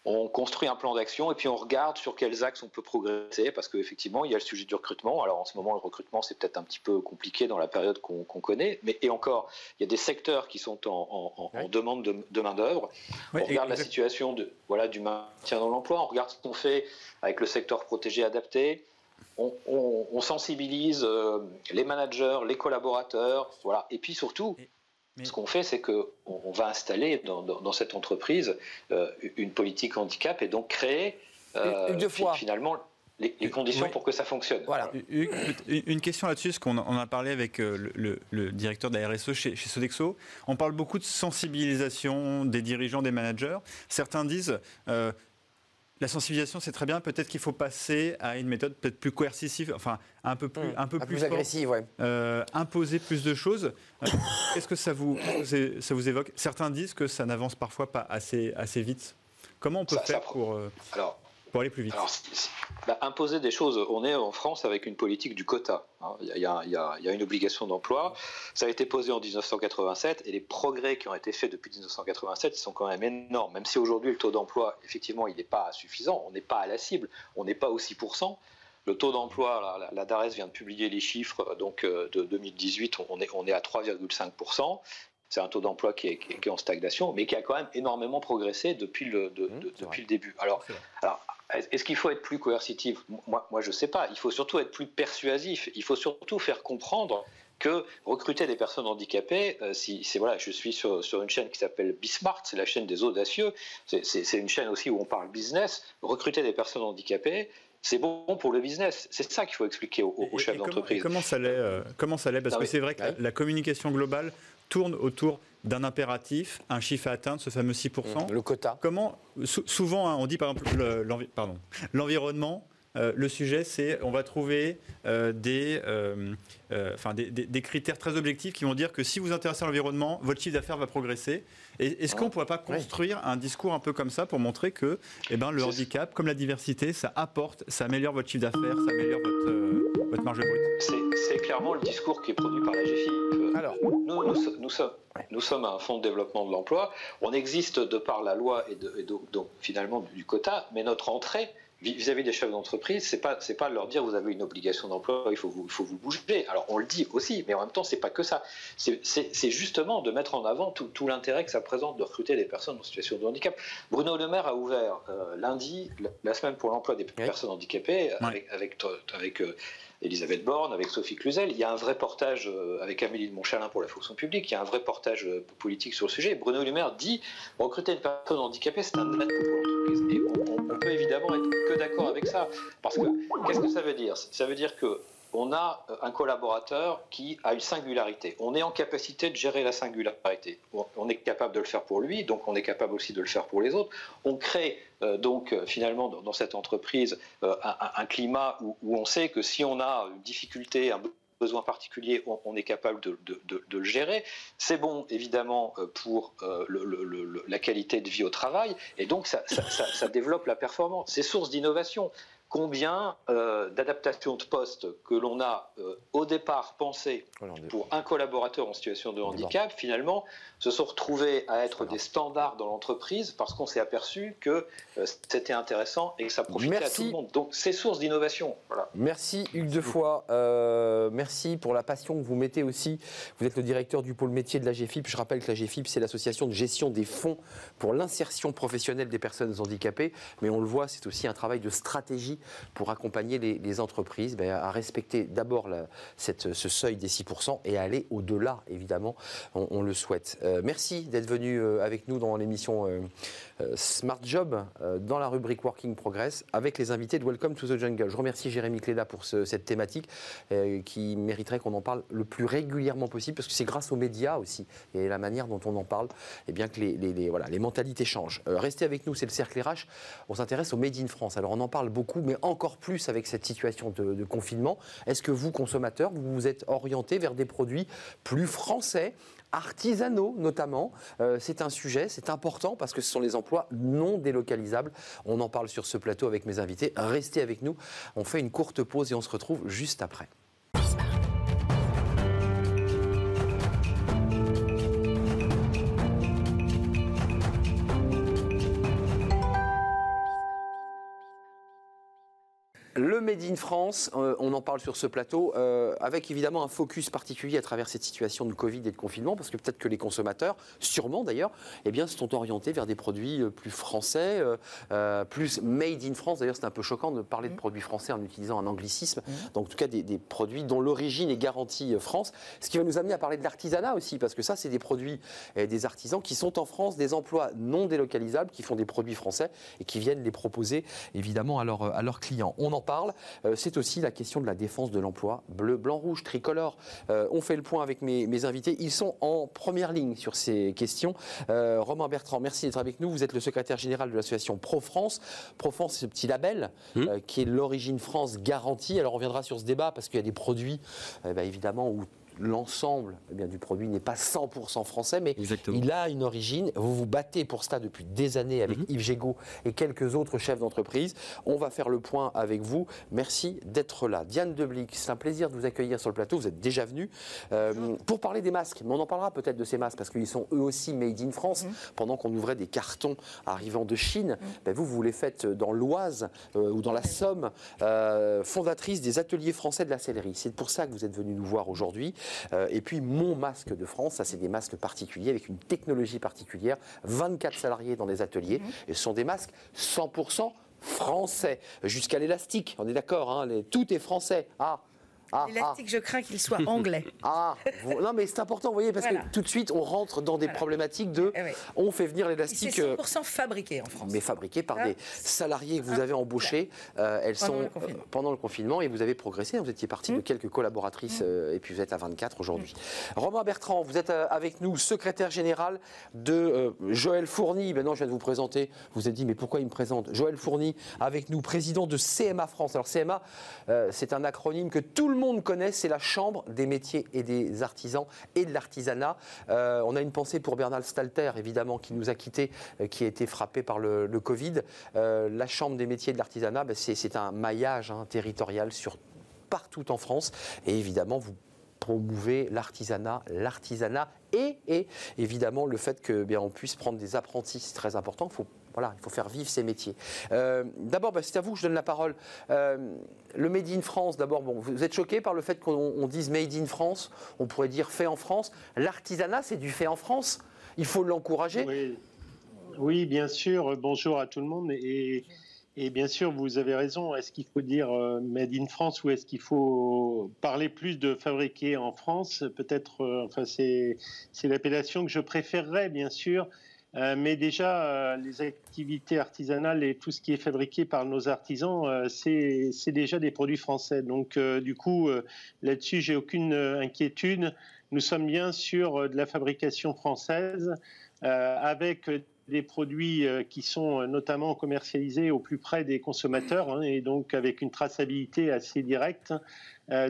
On construit un plan d'action et puis on regarde sur quels axes on peut progresser parce qu'effectivement, il y a le sujet du recrutement. Alors en ce moment, le recrutement, c'est peut-être un petit peu compliqué dans la période qu'on connaît. Mais, et encore, il y a des secteurs qui sont en, en- en- en Oui. demande de, de main-d'œuvre. On regarde la situation de, voilà, du maintien dans l'emploi, on regarde ce qu'on fait avec le secteur protégé adapté. On, on- on sensibilise euh, les managers, les collaborateurs, voilà. Et puis surtout, mais- ce qu'on fait, c'est que on, on va installer dans, dans- dans cette entreprise euh, une politique handicap et donc créer euh, finalement les, les conditions Oui. pour que ça fonctionne. Voilà. Hugues, Une question là-dessus, parce qu'on a- on a parlé avec euh, le, le- le directeur de la RSE chez, chez Sodexo. On parle beaucoup de sensibilisation des dirigeants, des managers. Certains disent, euh, la sensibilisation, c'est très bien. Peut-être qu'il faut passer à une méthode peut-être plus coercitive, enfin un peu plus, Mmh. un peu Un plus, agressive, ouais. Euh, imposer plus de choses. Euh, Qu'est-ce que ça vous, ça vous évoque? Certains disent que ça n'avance parfois pas assez, assez vite. Comment on peut Ça- faire pour, euh, Alors, aller plus vite Alors, bah, imposer des choses, on est en France avec une politique du quota. Il y, a- une obligation d'emploi. Ça a été posé en 1987 et les progrès qui ont été faits depuis 1987 ils sont quand même énormes. Même si aujourd'hui le taux d'emploi, effectivement, il n'est pas suffisant, on n'est pas à la cible, on n'est pas aux 6%. Le taux d'emploi, la, DARES vient de publier les chiffres donc, euh, de 2018, on est, on est à 3,5%. C'est un taux d'emploi qui est, qui en stagnation, mais qui a quand même énormément progressé depuis le, de- Mmh, de- depuis le début. Alors, est-ce qu'il faut être plus coercitif? Moi, moi je ne sais pas. Il faut surtout être plus persuasif. Il faut surtout faire comprendre que recruter des personnes handicapées, euh, si c'est voilà, je suis sur, sur une chaîne qui s'appelle Bismart, c'est la chaîne des audacieux. C'est une chaîne aussi où on parle business. Recruter des personnes handicapées, c'est bon pour le business. C'est ça qu'il faut expliquer aux, chefs d'entreprise. Comment ça l'est euh, Comment ça l'est? Parce Non, que c'est vrai que la, Ouais. la communication globale tourne autour d'un impératif, un chiffre à atteindre, ce fameux 6%. Le quota. Comment sou- souvent hein, on dit par exemple l'environnement. Euh, le sujet, c'est on va trouver euh, des, euh, euh, enfin, des, des- des critères très objectifs qui vont dire que si vous vous intéressez à l'environnement, votre chiffre d'affaires va progresser. Est-ce qu'on ne pourrait pas construire un discours un peu comme ça pour montrer que eh ben, le handicap, comme la diversité, ça apporte, ça améliore votre chiffre d'affaires, ça améliore votre, euh, votre marge brute? C'est clairement le discours qui est produit par la. Euh, Alors. nous, nous so- nous sommes, nous sommes un fonds de développement de l'emploi. On existe de par la loi et, de- et donc, donc, finalement du quota, mais notre entrée vis- vis-à-vis des chefs d'entreprise, c'est pas c'est pas leur dire vous avez une obligation d'emploi, il faut vous il faut vous bouger. Alors on le dit aussi, mais en même temps c'est pas que ça. C'est- justement de mettre en avant tout, tout l'intérêt que ça présente de recruter des personnes en situation de handicap. Bruno Le Maire a ouvert euh, lundi la, la semaine pour l'emploi des personnes handicapées avec avec, avec euh, Elisabeth Borne, avec Sophie Cluzel. Il y a un vrai portage euh, avec Amélie de Montchalin pour la fonction publique. Il y a un vrai portage euh, politique sur le sujet. Bruno Le Maire dit recruter une personne handicapée, c'est un atout pour l'entreprise. Et on, on- on peut évidemment être que d'accord avec ça. Parce que qu'est-ce que ça veut dire? Ça veut dire que on a euh, un collaborateur qui a une singularité. On est en capacité de gérer la singularité. On- est capable de le faire pour lui, donc on est capable aussi de le faire pour les autres. On crée euh, donc euh, finalement dans, cette entreprise un, climat où, on sait que si on a une difficulté, un besoin particulier, on, est capable de, le gérer. C'est bon évidemment pour la qualité de vie au travail, et donc ça- ça développe la performance. C'est source d'innovation. Combien euh, d'adaptations de postes que l'on a euh, au départ pensé Voilà, on est- pour un collaborateur en situation de handicap, finalement, se sont retrouvés à être des standards dans l'entreprise parce qu'on s'est aperçu que euh, c'était intéressant et que ça profitait Merci. à tout le monde. Donc, c'est source d'innovation. Voilà. Merci Hugues Defoy. Euh, merci pour la passion que vous mettez aussi. Vous êtes le directeur du pôle métier de la GFIP. Je rappelle que la GFIP, c'est l'association de gestion des fonds pour l'insertion professionnelle des personnes handicapées. Mais on le voit, c'est aussi un travail de stratégie pour accompagner les, entreprises ben, à respecter d'abord ce seuil des 6% et à aller au-delà, évidemment. On, le souhaite. Euh, merci d'être venu euh, avec nous dans l'émission euh, Smart Job euh, dans la rubrique Working Progress avec les invités de Welcome to the Jungle. Je remercie Jérémy Cléda pour ce- cette thématique euh, qui mériterait qu'on en parle le plus régulièrement possible parce que c'est grâce aux médias aussi et la manière dont on en parle et bien que les, voilà, les mentalités changent. Euh, restez avec nous, c'est le Cercle RH. On s'intéresse au Made in France. Alors on en parle beaucoup, mais encore plus avec cette situation de confinement. Est-ce que vous, consommateurs, vous vous êtes orienté vers des produits plus français artisanaux notamment. Euh, c'est un sujet, c'est important parce que ce sont les emplois non délocalisables. On en parle sur ce plateau avec mes invités. Restez avec nous. On fait une courte pause et on se retrouve juste après. Made in France, euh, on en parle sur ce plateau, euh, avec évidemment un focus particulier à travers cette situation de Covid et de confinement, parce que peut-être que les consommateurs, sûrement d'ailleurs, eh bien, se sont orientés vers des produits euh, plus français, euh, plus made in France. D'ailleurs, c'est un peu choquant de parler de produits français en utilisant un anglicisme. Donc, en tout cas, des, des produits dont l'origine est garantie France. Ce qui va nous amener à parler de l'artisanat aussi, parce que ça, c'est des produits et des artisans qui sont en France, des emplois non délocalisables, qui font des produits français et qui viennent les proposer évidemment à à leurs clients. On en parle. C'est aussi la question de la défense de l'emploi bleu, blanc, rouge, tricolore. on fait le point avec mes, mes, invités. Ils sont en première ligne sur ces questions. Romain Bertrand, merci d'être avec nous. Vous êtes le secrétaire général de l'association Pro-France. Pro-France, c'est ce petit label mmh. qui est l'origine France garantie. Alors on reviendra sur ce débat parce qu'il y a des produits, bah, évidemment, où l'ensemble eh bien, du produit n'est pas 100% français, mais il a une origine. Vous vous battez pour cela depuis des années avec mhm. Yves Gégaud et quelques autres chefs d'entreprise. On va faire le point avec vous. Merci d'être là. Diane Deblic, c'est un plaisir de vous accueillir sur le plateau. Vous êtes déjà venu euh, pour parler des masques. Mais on en parlera peut-être de ces masques parce qu'ils sont eux aussi made in France. Mhm. Pendant qu'on ouvrait des cartons arrivant de Chine, mhm. ben, vous, vous les faites dans l'Oise euh, ou dans la Somme, euh, fondatrice des ateliers français de la sellerie. C'est pour ça que vous êtes venu nous voir aujourd'hui. Euh, et puis mon masque de France, ça c'est des masques particuliers avec une technologie particulière, 24 salariés dans des ateliers, mhm. et ce sont des masques 100% français, jusqu'à l'élastique, on est d'accord, hein, tout est français. Ah, ah, L'élastique, ah. je crains qu'il soit anglais. *laughs* Ah, non, mais c'est important, vous voyez, parce que tout de suite, on rentre dans des problématiques de. Eh on fait venir l'élastique. C'est 100% euh, fabriqué en France. Mais fabriqué par des salariés que vous avez embauchés. Euh, elles pendant sont le euh, pendant le confinement et vous avez progressé. Vous étiez parti de mmh. quelques collaboratrices mmh. et puis vous êtes à 24 aujourd'hui. Mmh. Romain Bertrand, vous êtes avec nous, secrétaire général de Joël Fourny. Maintenant, je viens de vous présenter. Vous vous êtes dit, mais pourquoi il me présente Joël Fourny, avec nous, président de CMA France. Alors, CMA, c'est un acronyme que tout le le monde connaît, c'est la Chambre des métiers et des artisans et de l'artisanat. Euh, on a une pensée pour Bernard Stalter, évidemment, qui nous a quittés, euh, qui a été frappé par le, Covid. Euh, la Chambre des métiers et de l'artisanat, ben, c'est un maillage hein, territorial sur partout en France. Et évidemment, vous promouvez l'artisanat, l'artisanat et, évidemment le fait que bien on puisse prendre des apprentis, c'est très important. Faut voilà, il faut faire vivre ces métiers. Euh, d'abord, bah, c'est à vous que je donne la parole. Euh, le Made in France, d'abord, bon, vous êtes choqué par le fait qu'on dise Made in France On pourrait dire fait en France. L'artisanat, c'est du fait en France. Il faut l'encourager. Oui. bien sûr. Bonjour à tout le monde. Et, bien sûr, vous avez raison. Est-ce qu'il faut dire euh, Made in France ou est-ce qu'il faut parler plus de fabriquer en France? Peut-être, enfin, c'est l'appellation que je préférerais, bien sûr. Euh, mais déjà, euh, les activités artisanales et tout ce qui est fabriqué par nos artisans, euh, c'est déjà des produits français. Donc, du coup, là-dessus, j'ai aucune inquiétude. Nous sommes bien sur de la fabrication française, avec des produits qui sont notamment commercialisés au plus près des consommateurs hein, et donc avec une traçabilité assez directe.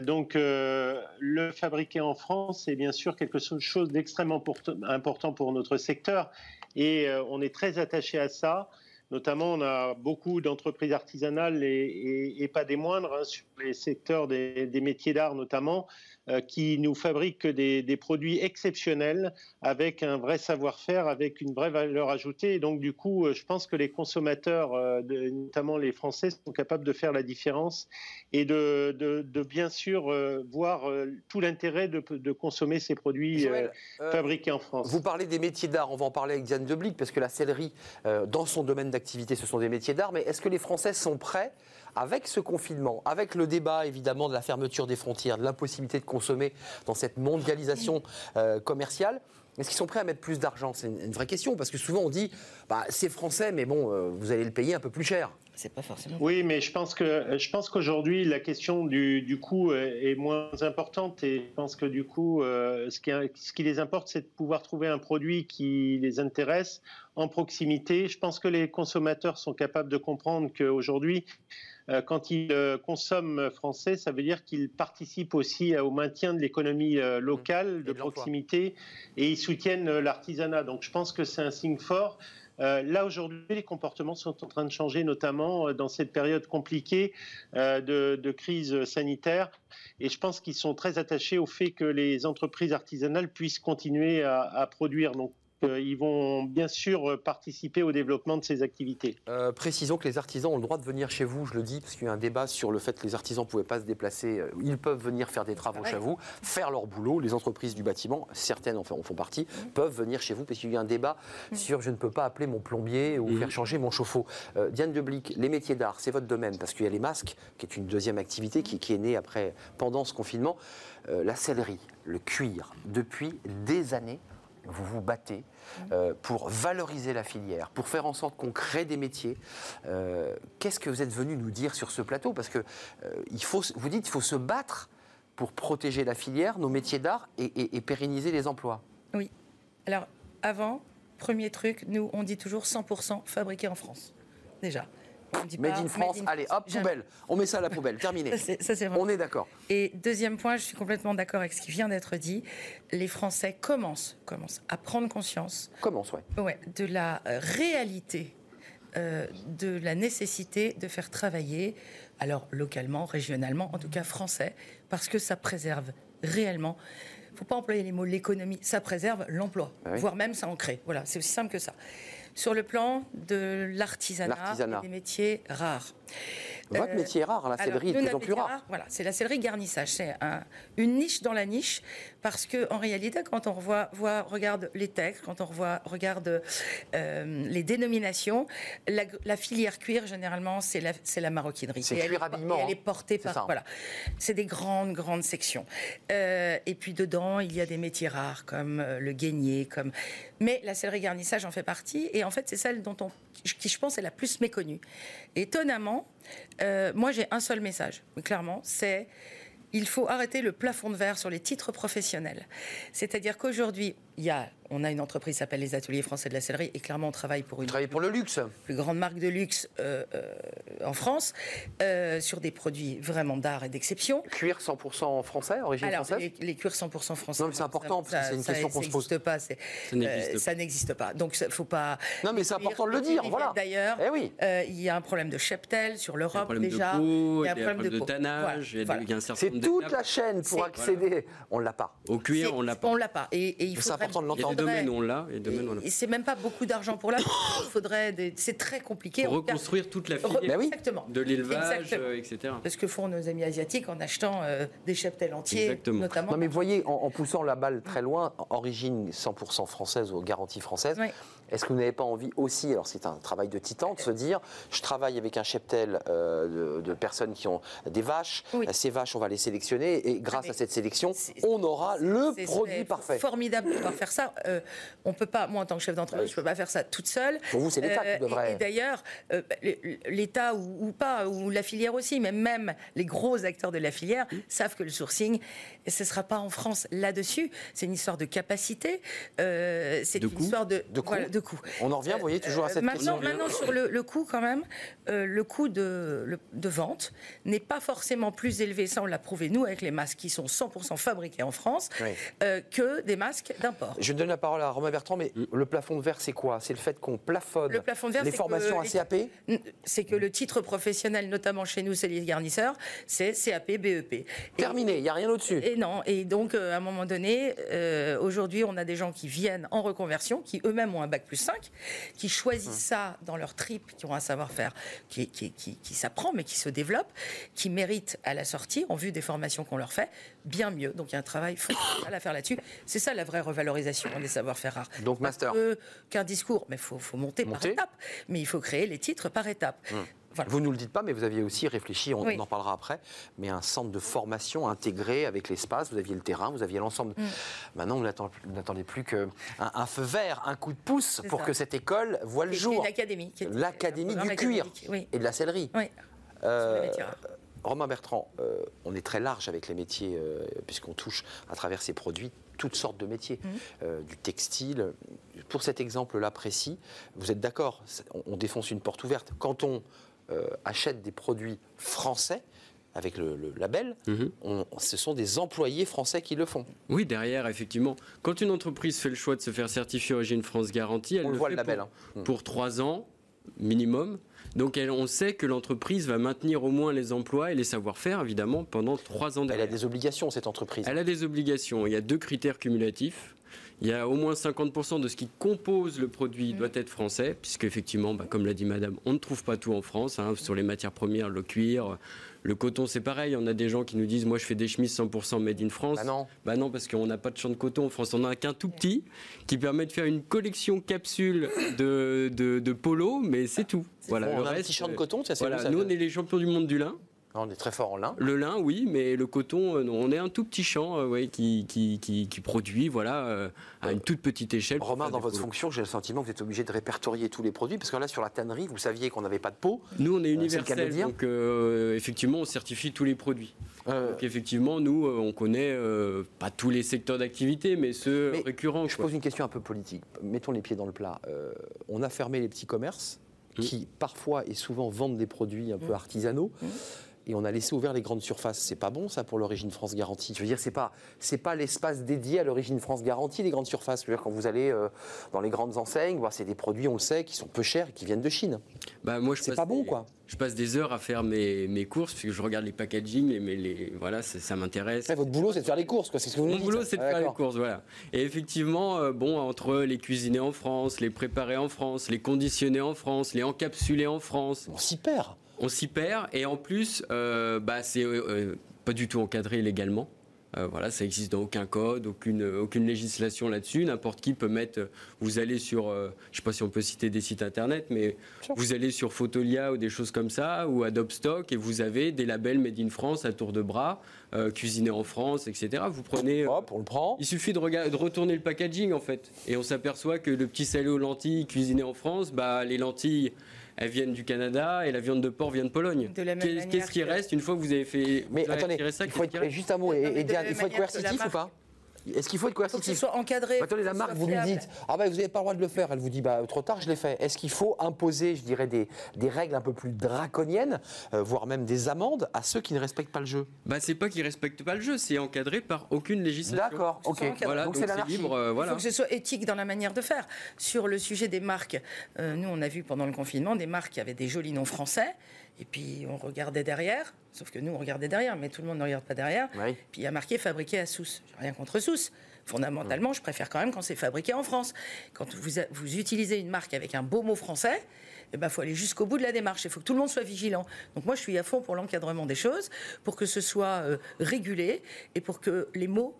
donc, le fabriquer en France est bien sûr quelque chose d'extrêmement important pour notre secteur et euh, on est très attaché à ça. Notamment, on a beaucoup d'entreprises artisanales et, pas des moindres hein, sur les secteurs des, métiers d'art notamment, euh, qui nous fabriquent des, produits exceptionnels avec un vrai savoir-faire, avec une vraie valeur ajoutée. Et donc, du coup, euh, je pense que les consommateurs, notamment les Français, sont capables de faire la différence et de, bien sûr voir tout l'intérêt de, consommer ces produits fabriqués en France. Vous parlez des métiers d'art, on va en parler avec Diane Deblic, parce que la sellerie, dans son domaine d'activité, ce sont des métiers d'art, mais est-ce que les Français sont prêts avec ce confinement, avec le débat évidemment de la fermeture des frontières, de l'impossibilité de consommer dans cette mondialisation euh, commerciale, est-ce qu'ils sont prêts à mettre plus d'argent? C'est une, vraie question, parce que souvent on dit, bah, c'est français, mais bon, euh, vous allez le payer un peu plus cher. C'est pas forcément. Oui, mais je pense que je pense qu'aujourd'hui la question du, du, coût est moins importante et je pense que du coup, euh, ce, qui, ce qui les importe, c'est de pouvoir trouver un produit qui les intéresse en proximité. Je pense que les consommateurs sont capables de comprendre qu'aujourd'hui, euh, quand ils euh, consomment français, ça veut dire qu'ils participent aussi au maintien de l'économie euh, locale, de, proximité, et ils soutiennent l'artisanat. Donc je pense que c'est un signe fort. Là, aujourd'hui, les comportements sont en train de changer, notamment dans cette période compliquée de, crise sanitaire. Et je pense qu'ils sont très attachés au fait que les entreprises artisanales puissent continuer à, à produire. Donc, ils vont bien sûr participer au développement de ces activités. Euh, précisons que les artisans ont le droit de venir chez vous, je le dis, parce qu'il y a eu un débat sur le fait que les artisans ne pouvaient pas se déplacer. Euh, ils peuvent venir faire des travaux chez vous, faire leur boulot. Les entreprises du bâtiment, certaines en font, partie, mmh. peuvent venir chez vous, parce qu'il y a eu un débat mmh. sur je ne peux pas appeler mon plombier ou mmh. faire changer mon chauffe-eau. Euh, Diane Deblic, les métiers d'art, c'est votre domaine, parce qu'il y a les masques, qui est une deuxième activité qui, qui est née après, pendant ce confinement. la sellerie, le cuir, depuis des années, vous vous battez euh, pour valoriser la filière, pour faire en sorte qu'on crée des métiers. Euh, Qu'est-ce que vous êtes venu nous dire sur ce plateau? Parce que euh, il faut, vous dites qu'il faut se battre pour protéger la filière, nos métiers d'art et, et- et pérenniser les emplois. Oui. Alors, avant, premier truc, nous, on dit toujours 100% fabriqué en France. Déjà. On dit Made in France, allez hop, poubelle. On met ça à la poubelle, terminé. Ça, c'est- ça, c'est vrai. On est d'accord. Et deuxième point, je suis complètement d'accord avec ce qui vient d'être dit. Les Français commencent, commencent à prendre conscience Commence, ouais. ouais, de la euh, réalité, euh, de la nécessité de faire travailler, alors localement, régionalement, en tout cas français, parce que ça préserve réellement. Il ne faut pas employer les mots l'économie, ça préserve l'emploi, Ah oui. voire même ça en crée. Voilà, c'est aussi simple que ça. Sur le plan de l'artisanat, des métiers rares. Votre Euh, métier est rare, la alors, céleri est de plus en plus rare. Voilà, c'est la céleri garnissage. C'est un- une niche dans la niche parce que en réalité, quand on revoit, voit- regarde les textes, quand on revoit, regarde euh, les dénominations, la, la filière cuir généralement c'est la, c'est la maroquinerie. C'est cuir habillement, Elle hein. est portée C'est par ça. voilà. C'est des grandes grandes sections. Euh, et puis dedans, il y a des métiers rares comme euh, le guénier, comme. Mais la céleri garnissage en fait partie. Et en fait, c'est celle dont on, qui je pense est la plus méconnue. Étonnamment, euh, moi j'ai un seul message, clairement, c'est il faut arrêter le plafond de verre sur les titres professionnels. C'est-à-dire qu'aujourd'hui, il y a, on a une entreprise qui s'appelle les Ateliers Français de la Céleri, et clairement on travaille pour une travaillez pour le luxe. plus grande marque de luxe euh, euh, en France, euh, sur des produits vraiment d'art et d'exception. Cuir 100% français, origine Alors, française les, les cuirs 100% français. Non, mais c'est important, parce que c'est une question qu'on se pose. Ça n'existe pas. Ça n'existe pas. ça n'existe pas. Donc, ça- faut pas. Non, mais c'est important de le dire, voilà. D'ailleurs, Eh oui. euh, il y a un problème de cheptel sur Il y a un l'Europe problème déjà. de peau, il y a un problème de, peau. tannage, il y a des- Voilà, certain C'est toute la chaîne pour accéder. On l'a pas. Au cuir, on l'a pas. On l'a pas. Et, il faudrait- important de Il y a l'entendre. des domaines où on l'a et des domaines où on l'a Et c'est même pas beaucoup d'argent pour la. *coughs* Il faudrait. des- C'est très compliqué. Reconstruire toute la re- filière Ben oui. Exactement. de l'élevage, Exactement. euh, etc. C'est ce que font nos amis asiatiques en achetant euh, des cheptels entiers, Exactement. notamment. Non, mais vous voyez, en, en poussant la balle très loin, origine 100% française ou garantie française, Oui. Est-ce que vous n'avez pas envie aussi, alors c'est un travail de titan, de se dire, je travaille avec un cheptel euh, de, de personnes qui ont des vaches, Oui. ces vaches, on va les sélectionner, et grâce mais à cette sélection, on aura le produit parfait. Formidable de pouvoir faire ça. Euh, on peut pas, moi en tant que chef d'entreprise, je peux pas faire ça toute seule. Pour vous, c'est l'État qui Euh, devrait- Et, et d'ailleurs, euh, bah, l'État ou, ou pas, ou la filière aussi, mais même les gros acteurs de la filière savent que le sourcing, ce sera pas en France là-dessus. C'est une histoire de capacité. euh, c'est une coût. histoire de, De coût. voilà, de coût. On en revient, vous voyez, toujours à cette maintenant, question. maintenant, sur le, le coût, quand même, euh, le coût de, le- de vente n'est pas forcément plus élevé, ça on l'a prouvé nous avec les masques qui sont 100% fabriqués en France, Oui. euh, que des masques d'import. Je donne la parole à Romain Bertrand, mais le plafond de verre, c'est quoi? C'est le fait qu'on plafonne Le plafond de verre, les formations à CAP C'est que le titre professionnel, notamment chez nous, c'est les garnisseurs, c'est CAP, BEP. Terminé, il n'y a rien au-dessus. Et non, et donc euh, à un moment donné, euh, aujourd'hui, on a des gens qui viennent en reconversion, qui eux-mêmes ont un bac plus 5, qui choisissent ça dans leur trip, qui ont un savoir-faire qui, qui, qui, qui s'apprend, mais qui se développe, qui méritent à la sortie, en vue des formations qu'on leur fait, bien mieux. Donc il y a un travail fondamental à faire là-dessus. C'est ça la vraie revalorisation des savoir-faire rares. Donc, master. Qu'un discours, mais il faut, faut monter, par étapes. Mais il faut créer les titres par étapes. Vous ne nous le dites pas, mais vous aviez aussi réfléchi, on, Oui. on en parlera après, mais un centre de formation intégré avec l'espace, vous aviez le terrain, vous aviez l'ensemble. Mm. Maintenant, vous n'attend- vous n'attendez plus qu'un un feu vert, un coup de pouce pour ça. que cette école voie le jour. L'académie. L'académie du cuir Oui. et de la sellerie. oui. Euh, rares. Romain Bertrand, euh, on est très large avec les métiers, euh, puisqu'on touche à travers ces produits toutes sortes de métiers, Mhm. euh, du textile. Pour cet exemple-là précis, vous êtes d'accord on, on défonce une porte ouverte. Quand on euh, achète des produits français, avec le, le label, Mhm. on- ce sont des employés français qui le font. Oui, derrière, effectivement, quand une entreprise fait le choix de se faire certifier Origine France Garantie, elle On le voit fait le label. pour, hein. Mm. pour trois ans minimum. Donc elle- on sait que l'entreprise va maintenir au moins les emplois et les savoir-faire, évidemment, pendant trois ans Elle a des obligations, cette entreprise. Elle a des obligations. Il y a deux critères cumulatifs. Il y a au moins 50% de ce qui compose le produit doit être français, puisque effectivement, bah, comme l'a dit Madame, on ne trouve pas tout en France. hein. sur les matières premières, le cuir, le coton, c'est pareil. On a des gens qui nous disent, moi, je fais des chemises 100% made in France. Bah non. Bah non, parce qu'on n'a pas de champ de coton en France. On n'en a qu'un tout petit qui permet de faire une collection capsule de, de, de polo, mais c'est tout. Voilà, on le a un reste, petit champ de coton, c'est Voilà, ça nous, on est les champions du monde du lin. On est très fort en lin. Le lin, oui, mais le coton, euh, non. on est un tout petit champ euh, ouais, qui, qui, qui, qui produit voilà, euh, à une toute petite échelle. Romain, dans votre fonction, j'ai le sentiment que vous êtes obligé de répertorier tous les produits, parce que là, sur la tannerie, vous saviez qu'on n'avait pas de peau. Nous, on est universel, donc euh, effectivement, on certifie tous les produits. Euh, Donc effectivement, nous, on connaît euh, pas tous les secteurs d'activité, mais ceux Mais récurrents. Je quoi. pose une question un peu politique. Mettons les pieds dans le plat. On a fermé les petits commerces Mm. qui, parfois et souvent, vendent des produits un peu artisanaux. Et on a laissé ouvert les grandes surfaces. C'est pas bon, ça, pour l'origine France Garantie. Je veux dire, c'est pas, c'est pas l'espace dédié à l'origine France Garantie, les grandes surfaces. Je veux dire, quand vous allez euh, dans les grandes enseignes, bah, c'est des produits, on le sait, qui sont peu chers et qui viennent de Chine. Bah, moi, je C'est pas bon, quoi. Je passe des heures à faire mes, mes courses, parce que je regarde les packaging, les, mais les, voilà, ça, m'intéresse. Votre boulot, c'est de faire les courses, quoi. C'est ce que vous nous Mon dites. boulot, c'est de Ah, faire les courses, voilà. Et effectivement, euh, bon, entre les cuisiner en France, les préparer en France, les conditionner en France, les encapsuler en France, On s'y perd. On s'y perd. Et en plus, euh, bah, c'est euh, euh, pas du tout encadré légalement. Euh, voilà, ça existe dans aucun code, aucune, aucune législation là-dessus. N'importe qui peut mettre. Vous allez sur, euh, je sais pas si on peut citer des sites internet, mais vous allez sur Photolia ou des choses comme ça, ou Adobe Stock, et vous avez des labels Made in France à tour de bras, euh, cuisinés en France, etc. Vous prenez. Hop, on le prend. il suffit de, de retourner le packaging en fait. Et on s'aperçoit que le petit salé aux lentilles cuisiné en France, bah, les lentilles, elles viennent du Canada et la viande de porc vient de Pologne. De la même Qu'est- manière Qu'est-ce qui reste une fois que vous avez fait. Mais attendez, ça, il faut être, juste un mot, et, la il faut être coercitif ou marque- pas? Est-ce qu'il faut être Il faut que ce coercitif soit encadré. Attendez, la marque, vous lui dites Ah ben vous n'avez pas le droit de le faire. Elle vous dit Bah trop tard, je l'ai fait. Est-ce qu'il faut imposer, je dirais, des, des règles un peu plus draconiennes, euh, voire même des amendes à ceux qui ne respectent pas le jeu? Bah, c'est pas qu'ils respectent pas le jeu, c'est encadré par aucune législation. D'accord, ok. Voilà, Donc c'est libre. euh, Il voilà. faut que ce soit éthique dans la manière de faire. Sur le sujet des marques, euh, nous, on a vu pendant le confinement des marques qui avaient des jolis noms français, et puis on regardait derrière, sauf que nous, on regardait derrière, mais tout le monde ne regarde pas derrière. Oui. Puis il y a marqué fabriqué à Sousse. J'ai rien contre Sousse. Fondamentalement, je préfère quand même quand c'est fabriqué en France. Quand vous, vous utilisez une marque avec un beau mot français, il ben, faut aller jusqu'au bout de la démarche. Il faut que tout le monde soit vigilant. Donc moi, je suis à fond pour l'encadrement des choses, pour que ce soit euh, régulé et pour que les mots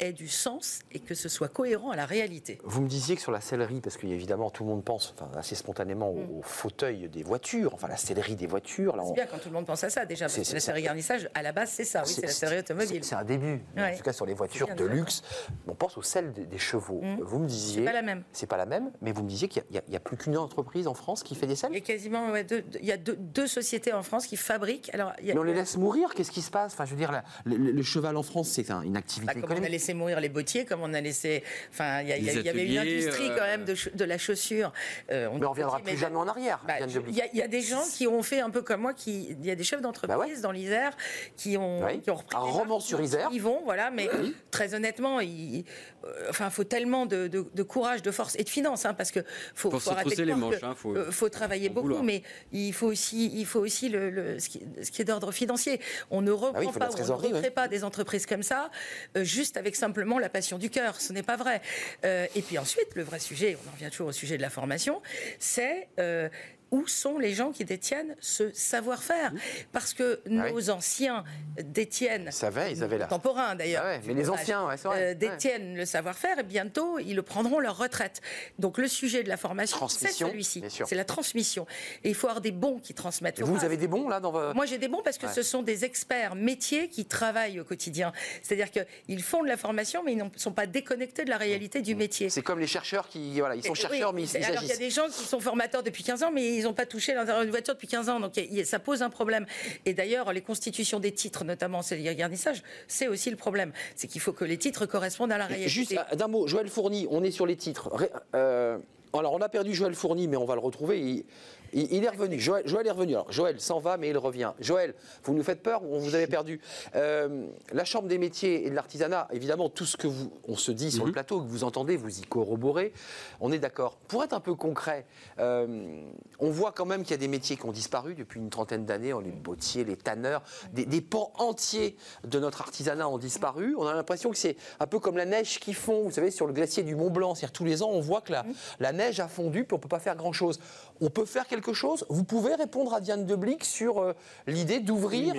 aient du sens et que ce soit cohérent à la réalité. Vous me disiez que sur la sellerie, parce qu'évidemment tout le monde pense enfin, assez spontanément au, au fauteuil des voitures, enfin la sellerie des voitures. C'est on- bien quand tout le monde pense à ça déjà, parce que la série garnissage, à la base, c'est ça, oui, c'est la série automobile. C'est un début. En tout cas sur les voitures de luxe, on pense au sel des, des chevaux. Mm. Vous me disiez. C'est pas la même. C'est pas la même, mais vous me disiez qu'il n'y a, plus qu'une entreprise en France qui fait des Il y selles. a quasiment ouais, deux, il y a deux, deux sociétés en France qui fabriquent. Alors, il y a- Mais on les laisse mourir, qu'est-ce qui se passe? Enfin, je veux dire, la- le, le- le cheval en France, c'est un- une activité Bah, économique. Laissé mourir les bottiers, comme on a laissé. Enfin, il y, avait une industrie euh, quand même de, de la chaussure. Euh, Mais on reviendra dit, plus mais- jamais en arrière. Bah. Il y, a- il y a des gens qui ont fait un peu comme moi, qui, il y a des chefs d'entreprise Bah ouais. dans l'Isère qui ont, Oui. qui ont repris Un roman marques, sur Isère. Ils vont, voilà, mais très honnêtement, il euh, enfin, faut tellement de, de- de courage, de force et de finances, hein, parce que faut, Faut arrêter les manches, que, hein, faut- euh, faut travailler beaucoup, vouloir. mais il faut aussi, il faut aussi le, le- ce qui, ce qui est d'ordre financier. On ne reprend oui, pas, on ne recrée ouais. pas des entreprises comme ça, euh, juste avec simplement la passion du cœur. Ce n'est pas vrai. Euh, et puis ensuite, le vrai sujet, on en revient toujours au sujet de la formation, c'est euh, où sont les gens qui détiennent ce savoir-faire Parce que Ah nos anciens détiennent, savaient, ils avaient la. contemporains d'ailleurs, Ah ouais, mais les anciens, ouais, c'est vrai. euh, Ouais. détiennent le savoir-faire et bientôt ils le prendront leur retraite. Donc le sujet de la formation, c'est celui-ci, c'est la transmission. Et il faut avoir des bons qui transmettent. Et vous, avez des bons là dans vos. moi, j'ai des bons parce que ce sont des experts métiers qui travaillent au quotidien. C'est-à-dire qu'ils font de la formation, mais ils ne sont pas déconnectés de la réalité du métier. C'est comme les chercheurs qui, voilà, ils sont chercheurs, oui, mais ils, ils Alors, il y a des gens qui sont formateurs depuis 15 ans, mais ils n'ont pas touché l'intérieur d'une voiture depuis 15 ans. Donc, ça pose un problème. Et d'ailleurs, les constitutions des titres, notamment celles de garnissage, c'est aussi le problème. C'est qu'il faut que les titres correspondent à la réalité. Juste euh, d'un mot, Joël Fourny, on est sur les titres. Euh, alors, on a perdu Joël Fourny, mais on va le retrouver. Il- il est revenu. Joël, Joël est revenu. Alors, Joël s'en va, mais il revient. Joël, vous nous faites peur, on vous avait perdu? Euh, la Chambre des métiers et de l'artisanat, évidemment, tout ce que vous, on se dit sur le plateau, que vous entendez, vous y corroborez. On est d'accord. Pour être un peu concret, euh, on voit quand même qu'il y a des métiers qui ont disparu depuis une trentaine d'années. Les bottiers, les tanneurs, des, des pans entiers de notre artisanat ont disparu. On a l'impression que c'est un peu comme la neige qui fond, vous savez, sur le glacier du Mont Blanc. C'est-à-dire tous les ans, on voit que la, la neige neige a fondu, puis on ne peut pas faire grand-chose. On peut faire quelque chose? Vous pouvez répondre à Diane Deblic sur euh, l'idée d'ouvrir,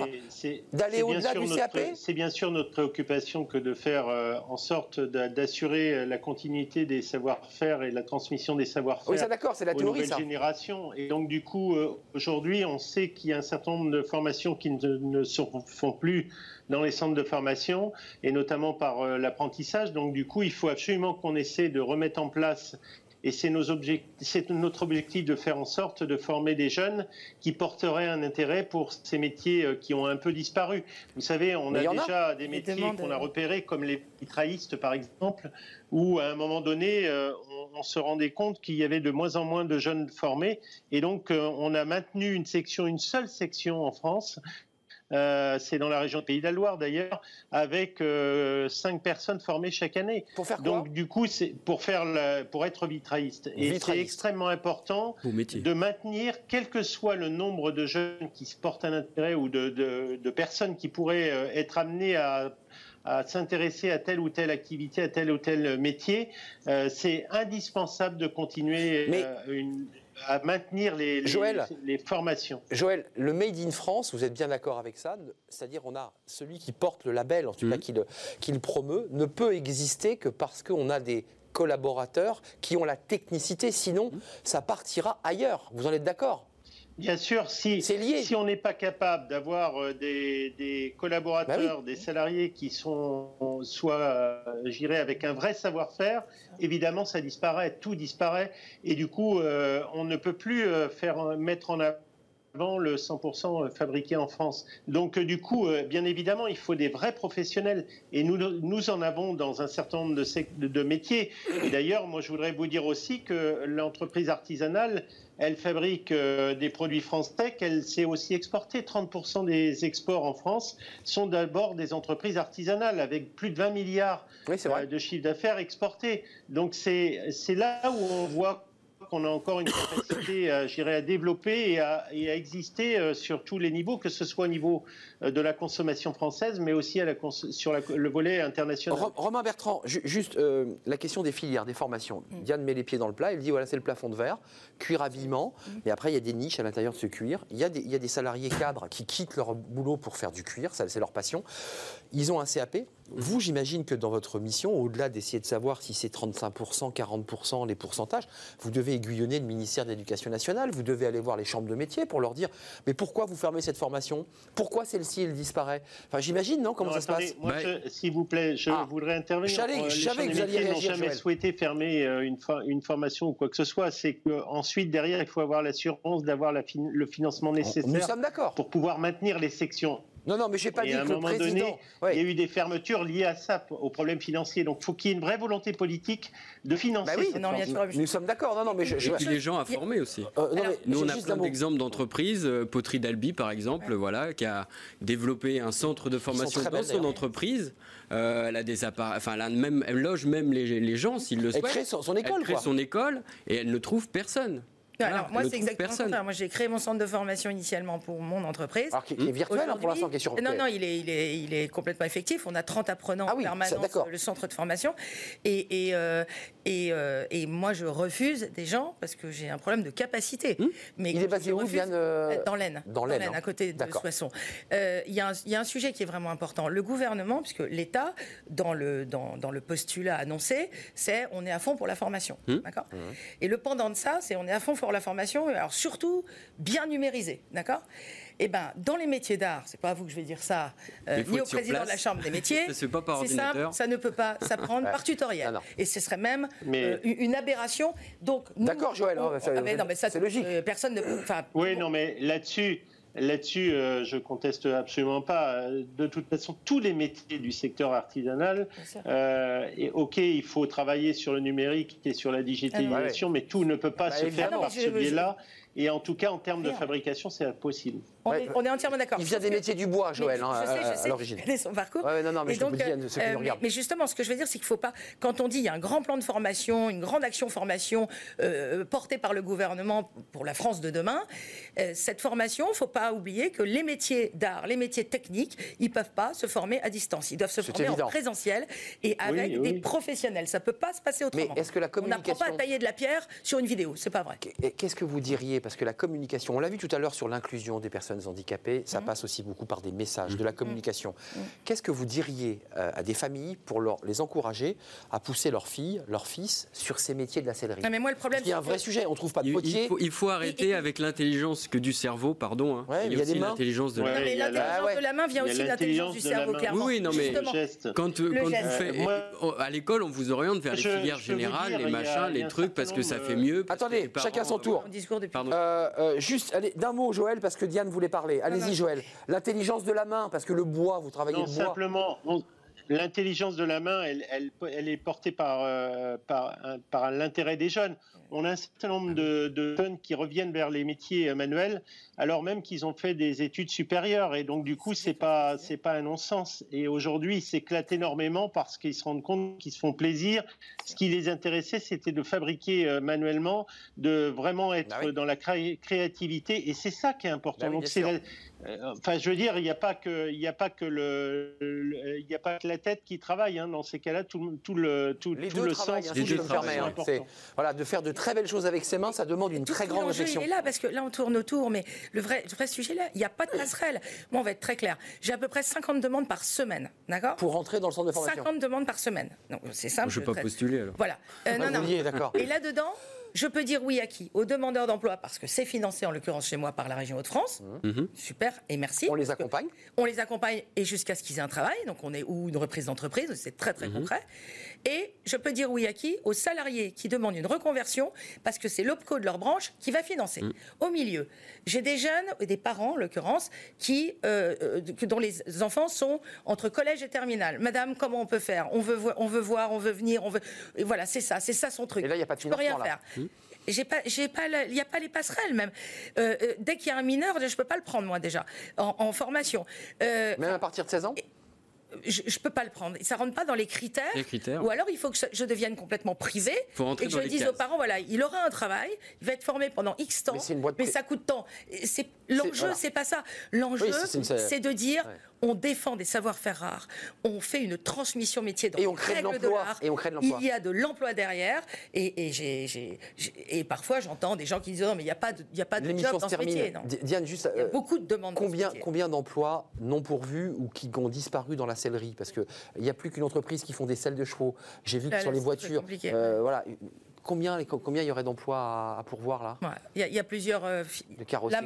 d'aller au-delà du CAP C'est bien sûr notre préoccupation que de faire euh, en sorte d'assurer la continuité des savoir-faire et la transmission des savoir-faire oui, d'accord, c'est la aux nouvelles générations. Et donc, du coup, aujourd'hui, on sait qu'il y a un certain nombre de formations qui ne, ne se font plus dans les centres de formation et notamment par euh, l'apprentissage. Donc du coup, il faut absolument qu'on essaie de remettre en place et c'est notre objectif de faire en sorte de former des jeunes qui porteraient un intérêt pour ces métiers euh, qui ont un peu disparu. Vous savez, on a déjà des métiers qu'on a repérés, comme les mitraillistes par exemple, où à un moment donné, euh, on, se rendait compte qu'il y avait de moins en moins de jeunes formés. Et donc, on a maintenu une section, une seule section en France, euh, c'est dans la région de Pays de la Loire d'ailleurs, avec euh, cinq personnes formées chaque année. Pour faire quoi? Donc du coup, c'est pour faire pour être vitrailliste. Et c'est extrêmement important de maintenir, quel que soit le nombre de jeunes qui se portent un intérêt ou de, personnes qui pourraient euh, être amenées à s'intéresser à telle ou telle activité, à tel ou tel métier, c'est indispensable de continuer une, à maintenir les, les, formations. Joël, le Made in France, vous êtes bien d'accord avec ça C'est-à-dire, on a celui qui porte le label, en tout cas mmh. qui le, promeut, ne peut exister que parce qu'on a des collaborateurs qui ont la technicité, sinon mmh. ça partira ailleurs. Vous en êtes d'accord? Bien sûr, si, si on n'est pas capable d'avoir euh, des, collaborateurs, bah des salariés qui sont soit, euh, j'irais, avec un vrai savoir-faire, évidemment, ça disparaît, tout disparaît, et du coup, euh, on ne peut plus faire mettre en avant le 100% fabriqué en France. Donc du coup, bien évidemment, il faut des vrais professionnels. Et nous, nous en avons dans un certain nombre de, de métiers. Et d'ailleurs, moi, je voudrais vous dire aussi que l'entreprise artisanale, elle fabrique euh, des produits français qu'elle sait aussi exporter. 30% des exports en France sont d'abord des entreprises artisanales avec plus de 20 milliards euh, de chiffre d'affaires exportés. Donc c'est là où on voit qu'on a encore une capacité, euh, j'irais, à développer et à, exister euh, sur tous les niveaux, que ce soit au niveau euh, de la consommation française, mais aussi à la sur le volet international. Romain Bertrand, juste la question des filières, des formations. Mm. Diane met les pieds dans le plat, elle dit voilà, c'est le plafond de verre, cuir habillement, mm. et après il y a des niches à l'intérieur de ce cuir. Il y, a des, il y a des salariés cadres qui quittent leur boulot pour faire du cuir, c'est leur passion. Ils ont un CAP, vous, j'imagine que dans votre mission, au-delà d'essayer de savoir si c'est 35%, 40%, les pourcentages, vous devez aiguillonner le ministère de l'Éducation nationale, vous devez aller voir les chambres de métiers pour leur dire mais pourquoi vous fermez cette formation? Pourquoi celle-ci, elle disparaît? Enfin, j'imagine, non? Comment ça se passe? Moi, s'il vous plaît, je ah. voudrais intervenir. Je savais, euh, que vous alliez réagir, n'ont jamais souhaité fermer euh, une, une, formation ou quoi que ce soit. C'est qu'ensuite, derrière, il faut avoir l'assurance d'avoir le financement nécessaire pour pouvoir maintenir les sections non, non, mais j'ai pas dit que le président. il y a eu des fermetures liées à ça, aux problèmes financiers. Donc, il faut qu'il y ait une vraie volonté politique de financer. Bah oui, non, nous sommes d'accord. Non, non, mais je, Et puis les gens à former aussi. Euh, nous, on a plein d'exemples d'entreprises. Euh, Poterie d'Albi, par exemple, voilà, qui a développé un centre de formation dans son entreprise. Euh, elle a des enfin, elle, même, elle loge même les, les gens s'ils le souhaitent. Elle crée son, école. Elle crée son école et elle ne trouve personne alors, moi, c'est exactement Moi, j'ai créé mon centre de formation initialement pour mon entreprise. Alors, qui est virtuel hein, pour l'instant, qui est sur Non, non, il est, il, est, il est complètement effectif. On a 30 apprenants ah en permanence le centre de formation. Et, et, euh, et, euh, et, moi, je refuse des gens parce que j'ai un problème de capacité. Hmm Mais il est basé où euh, Dans l'Aisne. Dans l'Aisne, à côté de Soissons. Il y, y, a un sujet qui est vraiment important. Le gouvernement, puisque l'État, dans le, dans, dans, le postulat annoncé, c'est on est à fond pour la formation. Hmm D'accord hmm Et le pendant de ça, c'est on est à fond pour la formation, alors surtout bien numérisée, d'accord eh ben, dans les métiers d'art, c'est pas à vous que je vais dire ça, euh, ni au président de la Chambre des métiers. *laughs* c'est pas par ordinateur. ça ne peut pas s'apprendre par tutoriel. Et ce serait même euh, une aberration. Donc, d'accord, Joël. Hein, ah, c'est logique. Euh, personne ne. Oui, non, mais là-dessus. Là-dessus, euh, je conteste absolument pas. De toute façon, tous les métiers du secteur artisanal, euh, et ok, il faut travailler sur le numérique et sur la digitalisation, mais tout ne peut pas bah, se faire par ce biais-là. Et en tout cas, en termes de fabrication, c'est possible. On, est, on est entièrement d'accord. Il vient des métiers du bois, Joël, Mais hein, je sais, je à- sais, à l'origine. je son parcours. Ouais, non, non, mais je vous dis, euh, ceux qui nous euh, regardent. mais justement, ce que je veux dire, c'est qu'il ne faut pas, quand on dit il y a un grand plan de formation, une grande action formation euh, portée par le gouvernement pour la France de demain, euh, cette formation, il ne faut pas oublier que les métiers d'art, les métiers techniques, ils ne peuvent pas se former à distance. Ils doivent se former évident. en présentiel et avec oui. des professionnels. Ça ne peut pas se passer Mais autrement. est-ce que la On n'apprend pas à communication- tailler de la pierre sur une vidéo, c'est pas vrai. Qu'est-ce que vous diriez Parce que la communication, on l'a vu tout à l'heure sur l'inclusion des personnes handicapées, ça Mmh. passe aussi beaucoup par des messages, de la communication. Qu'est-ce que vous diriez euh, à des familles pour leur- les encourager à pousser leurs filles, leurs fils sur ces métiers de la sellerie? Non, mais moi, le problème, a un c'est vrai sujet, on ne trouve pas de potier. il faut, il faut arrêter Et- et- avec l'intelligence que du cerveau, pardon. hein. Ouais, il y y a aussi l'intelligence de Ouais, la l'intelligence Ah ouais. de la main vient aussi de l'intelligence du cerveau, main. clairement. Oui, oui, non, mais-. Quand, euh, quand vous faites- Euh, moi- à l'école, on vous oriente vers les filières générales, les machins, les trucs, parce que ça fait mieux. Attendez, chacun son euh, tour. Mon discours depuis Pardon. Euh, euh, juste, allez, d'un mot, Joël, parce que Diane voulait parler. Allez-y, Joël. L'intelligence de la main, parce que le bois, vous travaillez Non, le bois. simplement, l'intelligence de la main, elle, elle, elle est portée par, euh, par, par l'intérêt des jeunes. On a un certain nombre de, de jeunes qui reviennent vers les métiers euh, manuels, alors même qu'ils ont fait des études supérieures. Et donc, du coup, c'est pas, c'est pas un non-sens. Et aujourd'hui, ils s'éclatent énormément parce qu'ils se rendent compte qu'ils se font plaisir. Ce qui les intéressait, c'était de fabriquer euh, manuellement, de vraiment être Bah oui. dans la cré- créativité. Et c'est ça qui est important. Bah oui, donc, bien c'est sûr. la- Enfin, je veux dire, il n'y a pas que, il n'y a pas que le, le- il n'y a pas que la tête qui travaille. hein. Dans ces cas-là, tout, le- tout le, tout, Les tout le sens, hein, les deux travaillent, hein. C'est- Voilà, de faire de très belles choses avec ses mains, ça demande une Tout- très grande réflexion. Il est là parce que là on tourne autour, mais le vrai, le vrai sujet là, il n'y a pas de passerelle. Moi, on va être très clair. J'ai à peu près 50 demandes par semaine, d'accord? Pour rentrer dans le centre de formation. 50 demandes par semaine. Donc c'est simple. Je ne vais pas très- postuler alors. Voilà. Euh, non, non. d'accord. Et là-dedans, je peux dire oui à qui? Aux demandeurs d'emploi, parce que c'est financé en l'occurrence chez moi par la région Hauts-de-France. Mhm. Super, et merci. On les accompagne? On les accompagne et jusqu'à ce qu'ils aient un travail, donc on est ou une reprise d'entreprise, c'est très très concret. Et je peux dire oui à qui? Aux salariés qui demandent une reconversion parce que c'est l'OPCO de leur branche qui va financer. Au milieu, j'ai des jeunes, des parents en l'occurrence, qui, euh, euh, dont les enfants sont entre collège et terminale. Madame, comment on peut faire? On veut, on veut voir, on veut venir, on veut. et voilà, c'est ça, c'est ça son truc. Et là, il y a pas de Je peux rien financement, là. faire. J'ai pas, j'ai pas, la- il n'y a pas les passerelles même. Euh, dès qu'il y a un mineur, je peux pas le prendre moi déjà en, en formation. Euh, Même à partir de 16 ans? Je, je peux pas le prendre. Ça rentre pas dans les critères. Les critères. Ou alors il faut que je, devienne complètement rentrer et que je dise cases. aux parents voilà, il aura un travail, il va être formé pendant X temps, Mais c'est une boîte mais pri- ça coûte tant. L'enjeu, voilà. c'est pas ça. L'enjeu, Oui, c'est- de dire Ouais. On défend des savoir-faire rares, on fait une transmission métier dans Et on crée de l'emploi, et on crée de l'emploi. Il y a de l'emploi derrière et, parfois j'entends des gens qui disent non mais il n'y a pas de, y a pas de job dans ce métier. Non. Diane, juste. Il y a euh, beaucoup de demandes. dans ce Combien, d'emplois non pourvus ou qui ont disparu dans la sellerie? Parce qu'il n'y a plus qu'une entreprise qui font des selles de chevaux. J'ai vu que Là, sur là, les voitures, euh, voilà, combien les- combien il y aurait d'emplois à, à pourvoir là? Ouais. Il y, a- il y a plusieurs. euh, De carrossiers,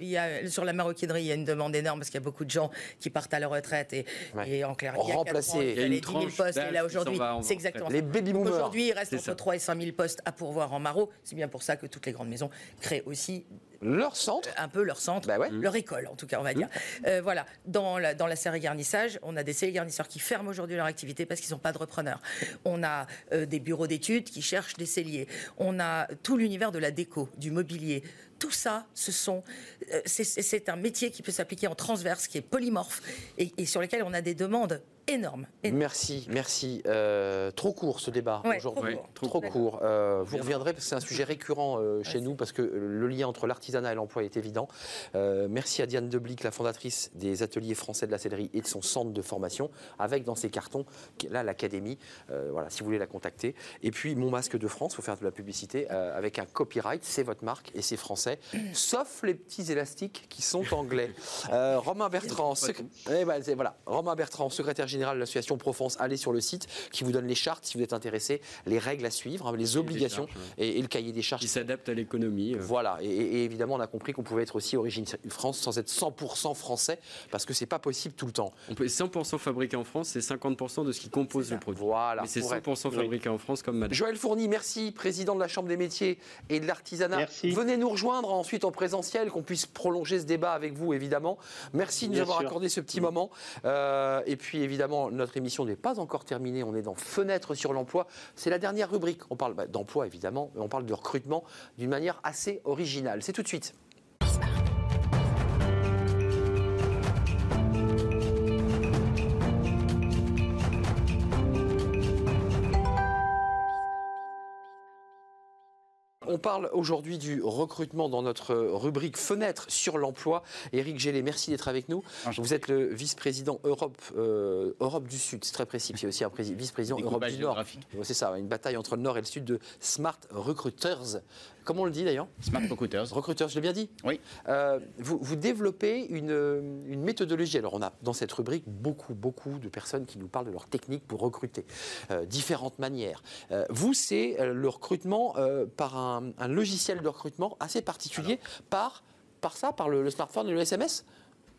il y a, sur la maroquinerie, il y a une demande énorme parce qu'il y a beaucoup de gens qui partent à la retraite et, Ouais. et en clair, il y a Remplacer. ans, Il y il a fallait une 10 000 tranche postes et là aujourd'hui, c'est exactement Les ça. baby boomers. Aujourd'hui, il reste entre ça. 3 et 5 000 postes à pourvoir en Maro. C'est bien pour ça que toutes les grandes maisons créent aussi Leur centre un peu leur centre, Bah ouais. leur école en tout cas, on va dire. Euh, voilà, dans la, dans la serre garnissage, on a des scellés garnisseurs qui ferment aujourd'hui leur activité parce qu'ils n'ont pas de repreneurs. On a euh, des bureaux d'études qui cherchent des celliers. On a tout l'univers de la déco, du mobilier. Tout ça, ce sont, euh, c'est- un métier qui peut s'appliquer en transverse, qui est polymorphe et, et sur lequel on a des demandes énormes. énormes. Merci, merci. Euh, trop court ce débat Ouais, aujourd'hui. trop court. Trop, Trop court. Euh, vous reviendrez parce que c'est un sujet récurrent euh, chez nous parce que le lien entre l'artisanat et l'emploi est évident. Euh, merci à Diane Deblic, la fondatrice des ateliers français de la sellerie et de son centre de formation, avec dans ses cartons là l'académie. Euh, voilà, si vous voulez la contacter. Et puis mon masque de France, faut faire de la publicité euh, avec un copyright, c'est votre marque et c'est français, sauf les petits élastiques qui sont anglais. *laughs* Euh, Romain Bertrand, sec- eh ben, voilà, Romain Bertrand, secrétaire général de l'association Profence, allez sur le site qui vous donne les chartes si vous êtes intéressé, les règles à suivre, hein, les obligations charges, et, et le cahier des charges. Qui s'adapte à l'économie. euh. Voilà, et, et évidemment, on a compris qu'on pouvait être aussi origine France sans être 100% français, parce que c'est pas possible tout le temps. On peut 100% fabriqué en France, c'est 50% de ce qui compose le produit. Voilà. Mais c'est pour être- 100% fabriqué en France comme madame. Joël Fourny, merci, président de la Chambre des métiers et de l'artisanat. Merci. Venez nous rejoindre. Ensuite en présentiel, qu'on puisse prolonger ce débat avec vous, évidemment. Merci de nous Bien avoir sûr. accordé ce petit moment. Euh, et puis, évidemment, notre émission n'est pas encore terminée. On est dans Fenêtre sur l'emploi. C'est la dernière rubrique. On parle bah, d'emploi, évidemment, mais on parle de recrutement d'une manière assez originale. C'est tout de suite. On parle aujourd'hui du recrutement dans notre rubrique Fenêtre sur l'emploi. Éric Gélé, merci d'être avec nous. Vous êtes le vice-président Europe, euh, Europe du Sud, c'est très précis. C'est aussi un prési- vice-président Europe du Nord. C'est ça, une bataille entre le Nord et le Sud de Smart Recruiters. Comment on le dit d'ailleurs? Smart Recruiters. Recruteurs, je l'ai bien dit? Oui. Euh, vous, vous développez une, euh, une méthodologie. Alors, on a dans cette rubrique beaucoup, beaucoup de personnes qui nous parlent de leur technique pour recruter, euh, différentes manières. Euh, vous, c'est le recrutement par un, un logiciel de recrutement assez particulier, par, par ça, par le, le smartphone et le SMS,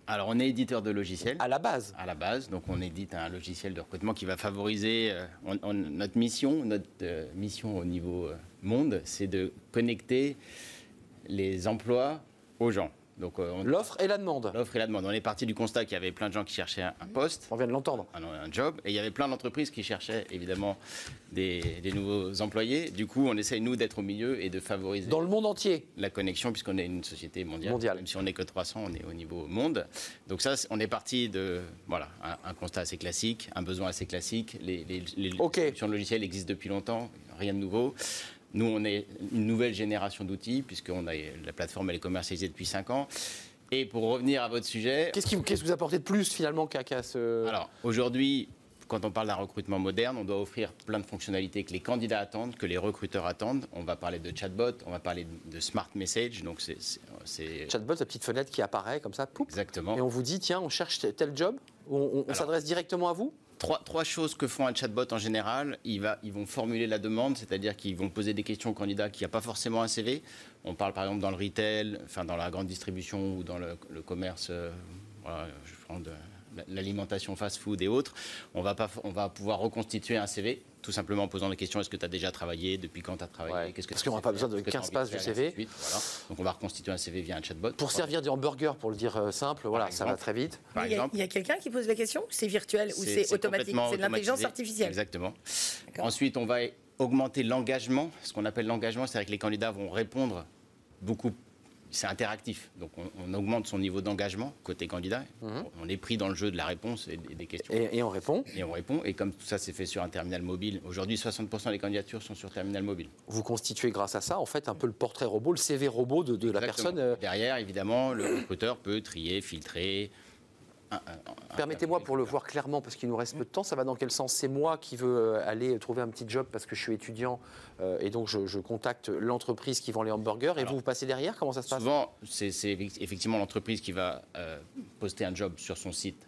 Alors, on est éditeur de logiciels. à la base. À la base, donc on édite un logiciel de recrutement qui va favoriser euh, on- on- notre mission, notre euh, mission au niveau euh, monde, c'est de connecter les emplois aux gens. Donc euh, on- L'offre et la demande. l'offre et la demande. On est parti du constat qu'il y avait plein de gens qui cherchaient un, poste, On vient de l'entendre. un, un job, et il y avait plein d'entreprises qui cherchaient évidemment des, des nouveaux employés. Du coup, on essaye nous d'être au milieu et de favoriser Dans le monde entier. la connexion, puisqu'on est une société mondiale. Mondiale. Même si on n'est que 300, on est au niveau monde. Donc ça, on est parti de voilà, un, un constat assez classique, un besoin assez classique. Les, les, les Ok. solutions logicielles existent depuis longtemps, rien de nouveau. Nous, on est une nouvelle génération d'outils, puisqu'on a, la plateforme elle est commercialisée depuis 5 ans. Et pour revenir à votre sujet, Qu'est-ce qui, qu'est-ce que vous apportez de plus finalement qu'à ce. alors aujourd'hui, quand on parle d'un recrutement moderne, on doit offrir plein de fonctionnalités que les candidats attendent, que les recruteurs attendent. On va parler de chatbot, on va parler de smart message, donc c'est- Chatbot, la petite fenêtre qui apparaît comme ça, poup, exactement. et on vous dit tiens, on cherche tel job, on, s'adresse directement à vous Trois, choses que font un chatbot en général. Ils, vont formuler la demande, c'est-à-dire qu'ils vont poser des questions au candidat qui n'a pas forcément un CV. On parle par exemple dans le retail, enfin dans la grande distribution ou dans le, commerce, euh, je prends de l'alimentation fast-food et autres. On va pouvoir reconstituer un CV, tout simplement en posant la question est-ce que tu as déjà travaillé Depuis quand tu as travaillé Ouais, que parce tu qu'on n'a pas besoin de Qu'est-ce que 15 t'as envie pages de faire, et CV. ainsi suite, voilà. Donc on va reconstituer un CV via un chatbot. Pour servir du hamburger, pour le dire euh, simple, voilà, ça va très vite. Il y a, quelqu'un qui pose la question C'est virtuel ou c'est automatique? C'est de l'intelligence artificielle. Exactement. Ensuite, on va augmenter l'engagement. Ce qu'on appelle l'engagement, c'est-à-dire que les candidats vont répondre beaucoup. C'est interactif. Donc, on, on augmente son niveau d'engagement côté candidat. On est pris dans le jeu de la réponse et des, questions. Mhm. Et, et on répond. Et on répond. Et comme tout ça s'est fait sur un terminal mobile, aujourd'hui, 60% des candidatures sont sur terminal mobile. Vous constituez grâce à ça, en fait, un peu le portrait robot, le CV robot de, de la personne. euh, Derrière, évidemment, le recruteur peut trier, filtrer. Permettez-moi pour le voir clairement, parce qu'il nous reste peu de temps, ça va dans quel sens? C'est moi qui veux euh, aller trouver un petit job parce que je suis étudiant euh, et donc je, je contacte l'entreprise qui vend les hamburgers. Et Alors, vous, vous passez derrière? Comment ça se passe? Souvent, c'est c'est effectivement l'entreprise qui va euh, poster un job sur son site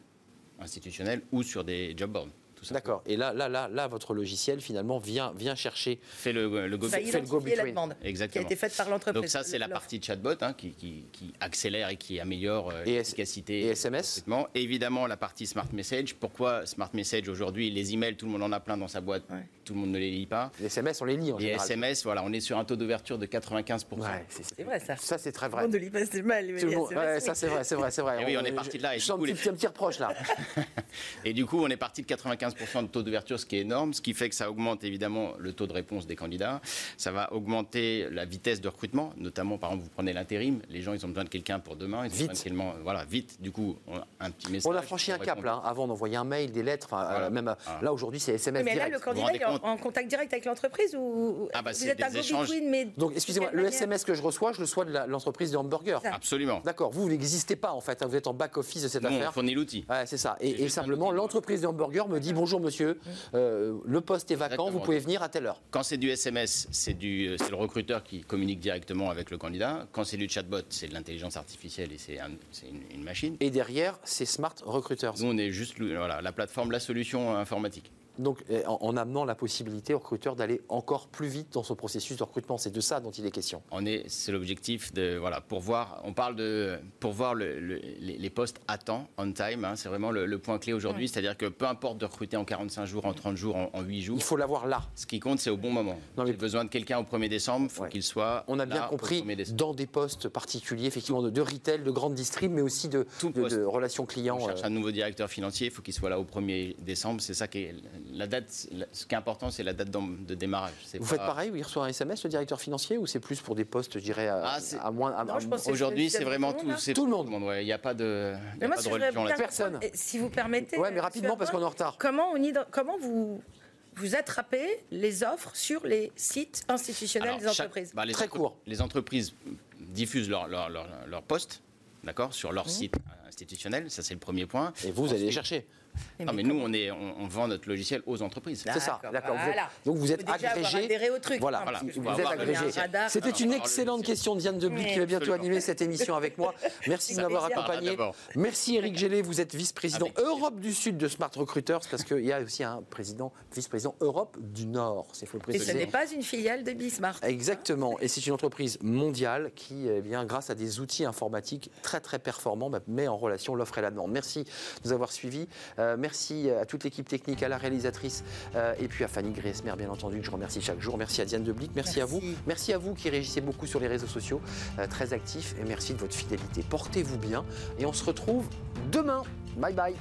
institutionnel ou sur des job boards. D'accord. Et là, là, là, là, votre logiciel finalement vient, vient chercher. Fait le, le go- fait le identifier la demande qui a Exactement. été faite par l'entreprise. Donc ça, c'est la partie chatbot hein, qui, qui- qui accélère et qui améliore euh, l'efficacité. et SMS? Et évidemment, la partie smart message. Pourquoi smart message aujourd'hui Les emails, tout le monde en a plein dans sa boîte, Ouais. tout le monde ne les lit pas. Les SMS, on les lit en Les général. SMS, voilà, on est sur un taux d'ouverture de 95%. Ouais, c'est vrai ça. Ça, c'est très vrai. monde ne lit pas c'est mal. mais Tout le les monde- SMS, ouais, oui. ça c'est vrai, c'est vrai, c'est vrai. *laughs* Et oui, on est parti de là, et Je sens petit, un petit reproche là. *laughs* Et du coup, on est parti de 95% de taux d'ouverture, ce qui est énorme, ce qui fait que ça augmente évidemment le taux de réponse des candidats. Ça va augmenter la vitesse de recrutement, notamment par exemple, vous prenez l'intérim, les gens ils ont besoin de quelqu'un pour demain, ils ont Vite. besoin de voilà, vite. Du coup, on a un petit message. On a franchi un cap là. hein. Avant, on envoyait un mail, des lettres. Enfin, Voilà. euh, même euh, Voilà. là aujourd'hui, c'est SMS Oui, mais là, le candidat est en, en contact direct avec l'entreprise ou Ah bah, vous êtes un échanges. go-between, mais Donc, excusez-moi, le manière SMS que je reçois, je le reçois de l'entreprise de hamburger. Absolument. D'accord, vous, vous n'existez pas en fait. hein. Vous êtes en back-office de cette Nous, on affaire. fournit l'outil. Ouais, c'est ça. Et, et simplement, l'entreprise de hamburger me dit bonjour monsieur, euh, le poste est vacant, Exactement. vous pouvez venir à telle heure. Quand c'est du SMS, c'est du, c'est le recruteur qui communique directement avec le candidat. Quand c'est du chatbot, c'est de l'intelligence artificielle et c'est un- c'est une, une machine. Et derrière, c'est Smart Recruiters. Nous, on est juste voilà, la plateforme, la solution informatique. Donc, euh, en, en amenant la possibilité au recruteur d'aller encore plus vite dans son processus de recrutement. C'est de ça dont il est question. On est, c'est l'objectif de voilà pour voir. On parle de pour voir le- le- les, postes à temps, on time. hein, c'est vraiment le, le point clé aujourd'hui. C'est-à-dire que peu importe de recruter en 45 jours, en 30 jours, en, en 8 jours. Il faut l'avoir là. Ce qui compte, c'est au bon moment. Non, mais- J'ai besoin de quelqu'un au 1er décembre. Faut Ouais. qu'il soit. On a bien là compris 1er décembre. dans des postes particuliers, effectivement, de, de retail, de grande distrib, mais aussi de, Tout de- poste. de relations clients. On cherche euh, un nouveau directeur financier, il faut qu'il soit là au 1er décembre. C'est ça qui est la date. la- Ce qui est important, c'est la date de démarrage. Vous pas- faites pareil, il reçoit un SMS, le directeur financier, ou c'est plus pour des postes, je dirais, à, Ah, à moins. à- Aujourd'hui, c'est vraiment tout le tout. monde, c'est Tout le monde. ouais. Il n'y a pas de, y a Mais moi, pas de religion là-dessus. Personne. Si vous permettez. Ouais, mais rapidement, parce qu'on est en retard. Comment, on ide- comment vous, vous attrapez les offres sur les sites institutionnels Alors, des chaque- entreprises bah, les Très entre- court. Les entreprises diffusent leur, leur, leur, leur poste, d'accord, sur Mmh. leur site institutionnel. Ça, c'est le premier point. Et vous, vous allez les Ensuite- Non, mais nous, on, est, on, on vend notre logiciel aux entreprises. C'est ça, d'accord. Voilà. donc vous êtes déjà agrégé. adhéré au truc, Voilà, Vous êtes un agrégé. C'était une excellente le- question de Diane Debuc Oui. qui va bientôt Absolument. animer cette émission avec moi. Merci de m'avoir accompagné. Ah. Merci Eric Gélé, vous êtes vice-président. Europe du Sud de Smart Recruiters parce qu'il y a aussi un président, vice-président Europe du Nord. C'est faut le Et ce n'est pas une filiale de Bismarck. Exactement. Et c'est une entreprise mondiale qui, eh bien, grâce à des outils informatiques très très performants, bah, met en relation l'offre et la demande. Merci de nous avoir suivis. Euh, merci à toute l'équipe technique, à la réalisatrice euh, et puis à Fanny Griesmer, bien entendu, que je remercie chaque jour. Merci à Diane Deblic. Merci, à vous. Merci. Merci à vous qui réagissez beaucoup sur les réseaux sociaux, euh, très actifs. Et merci de votre fidélité. Portez-vous bien et on se retrouve demain. Bye bye.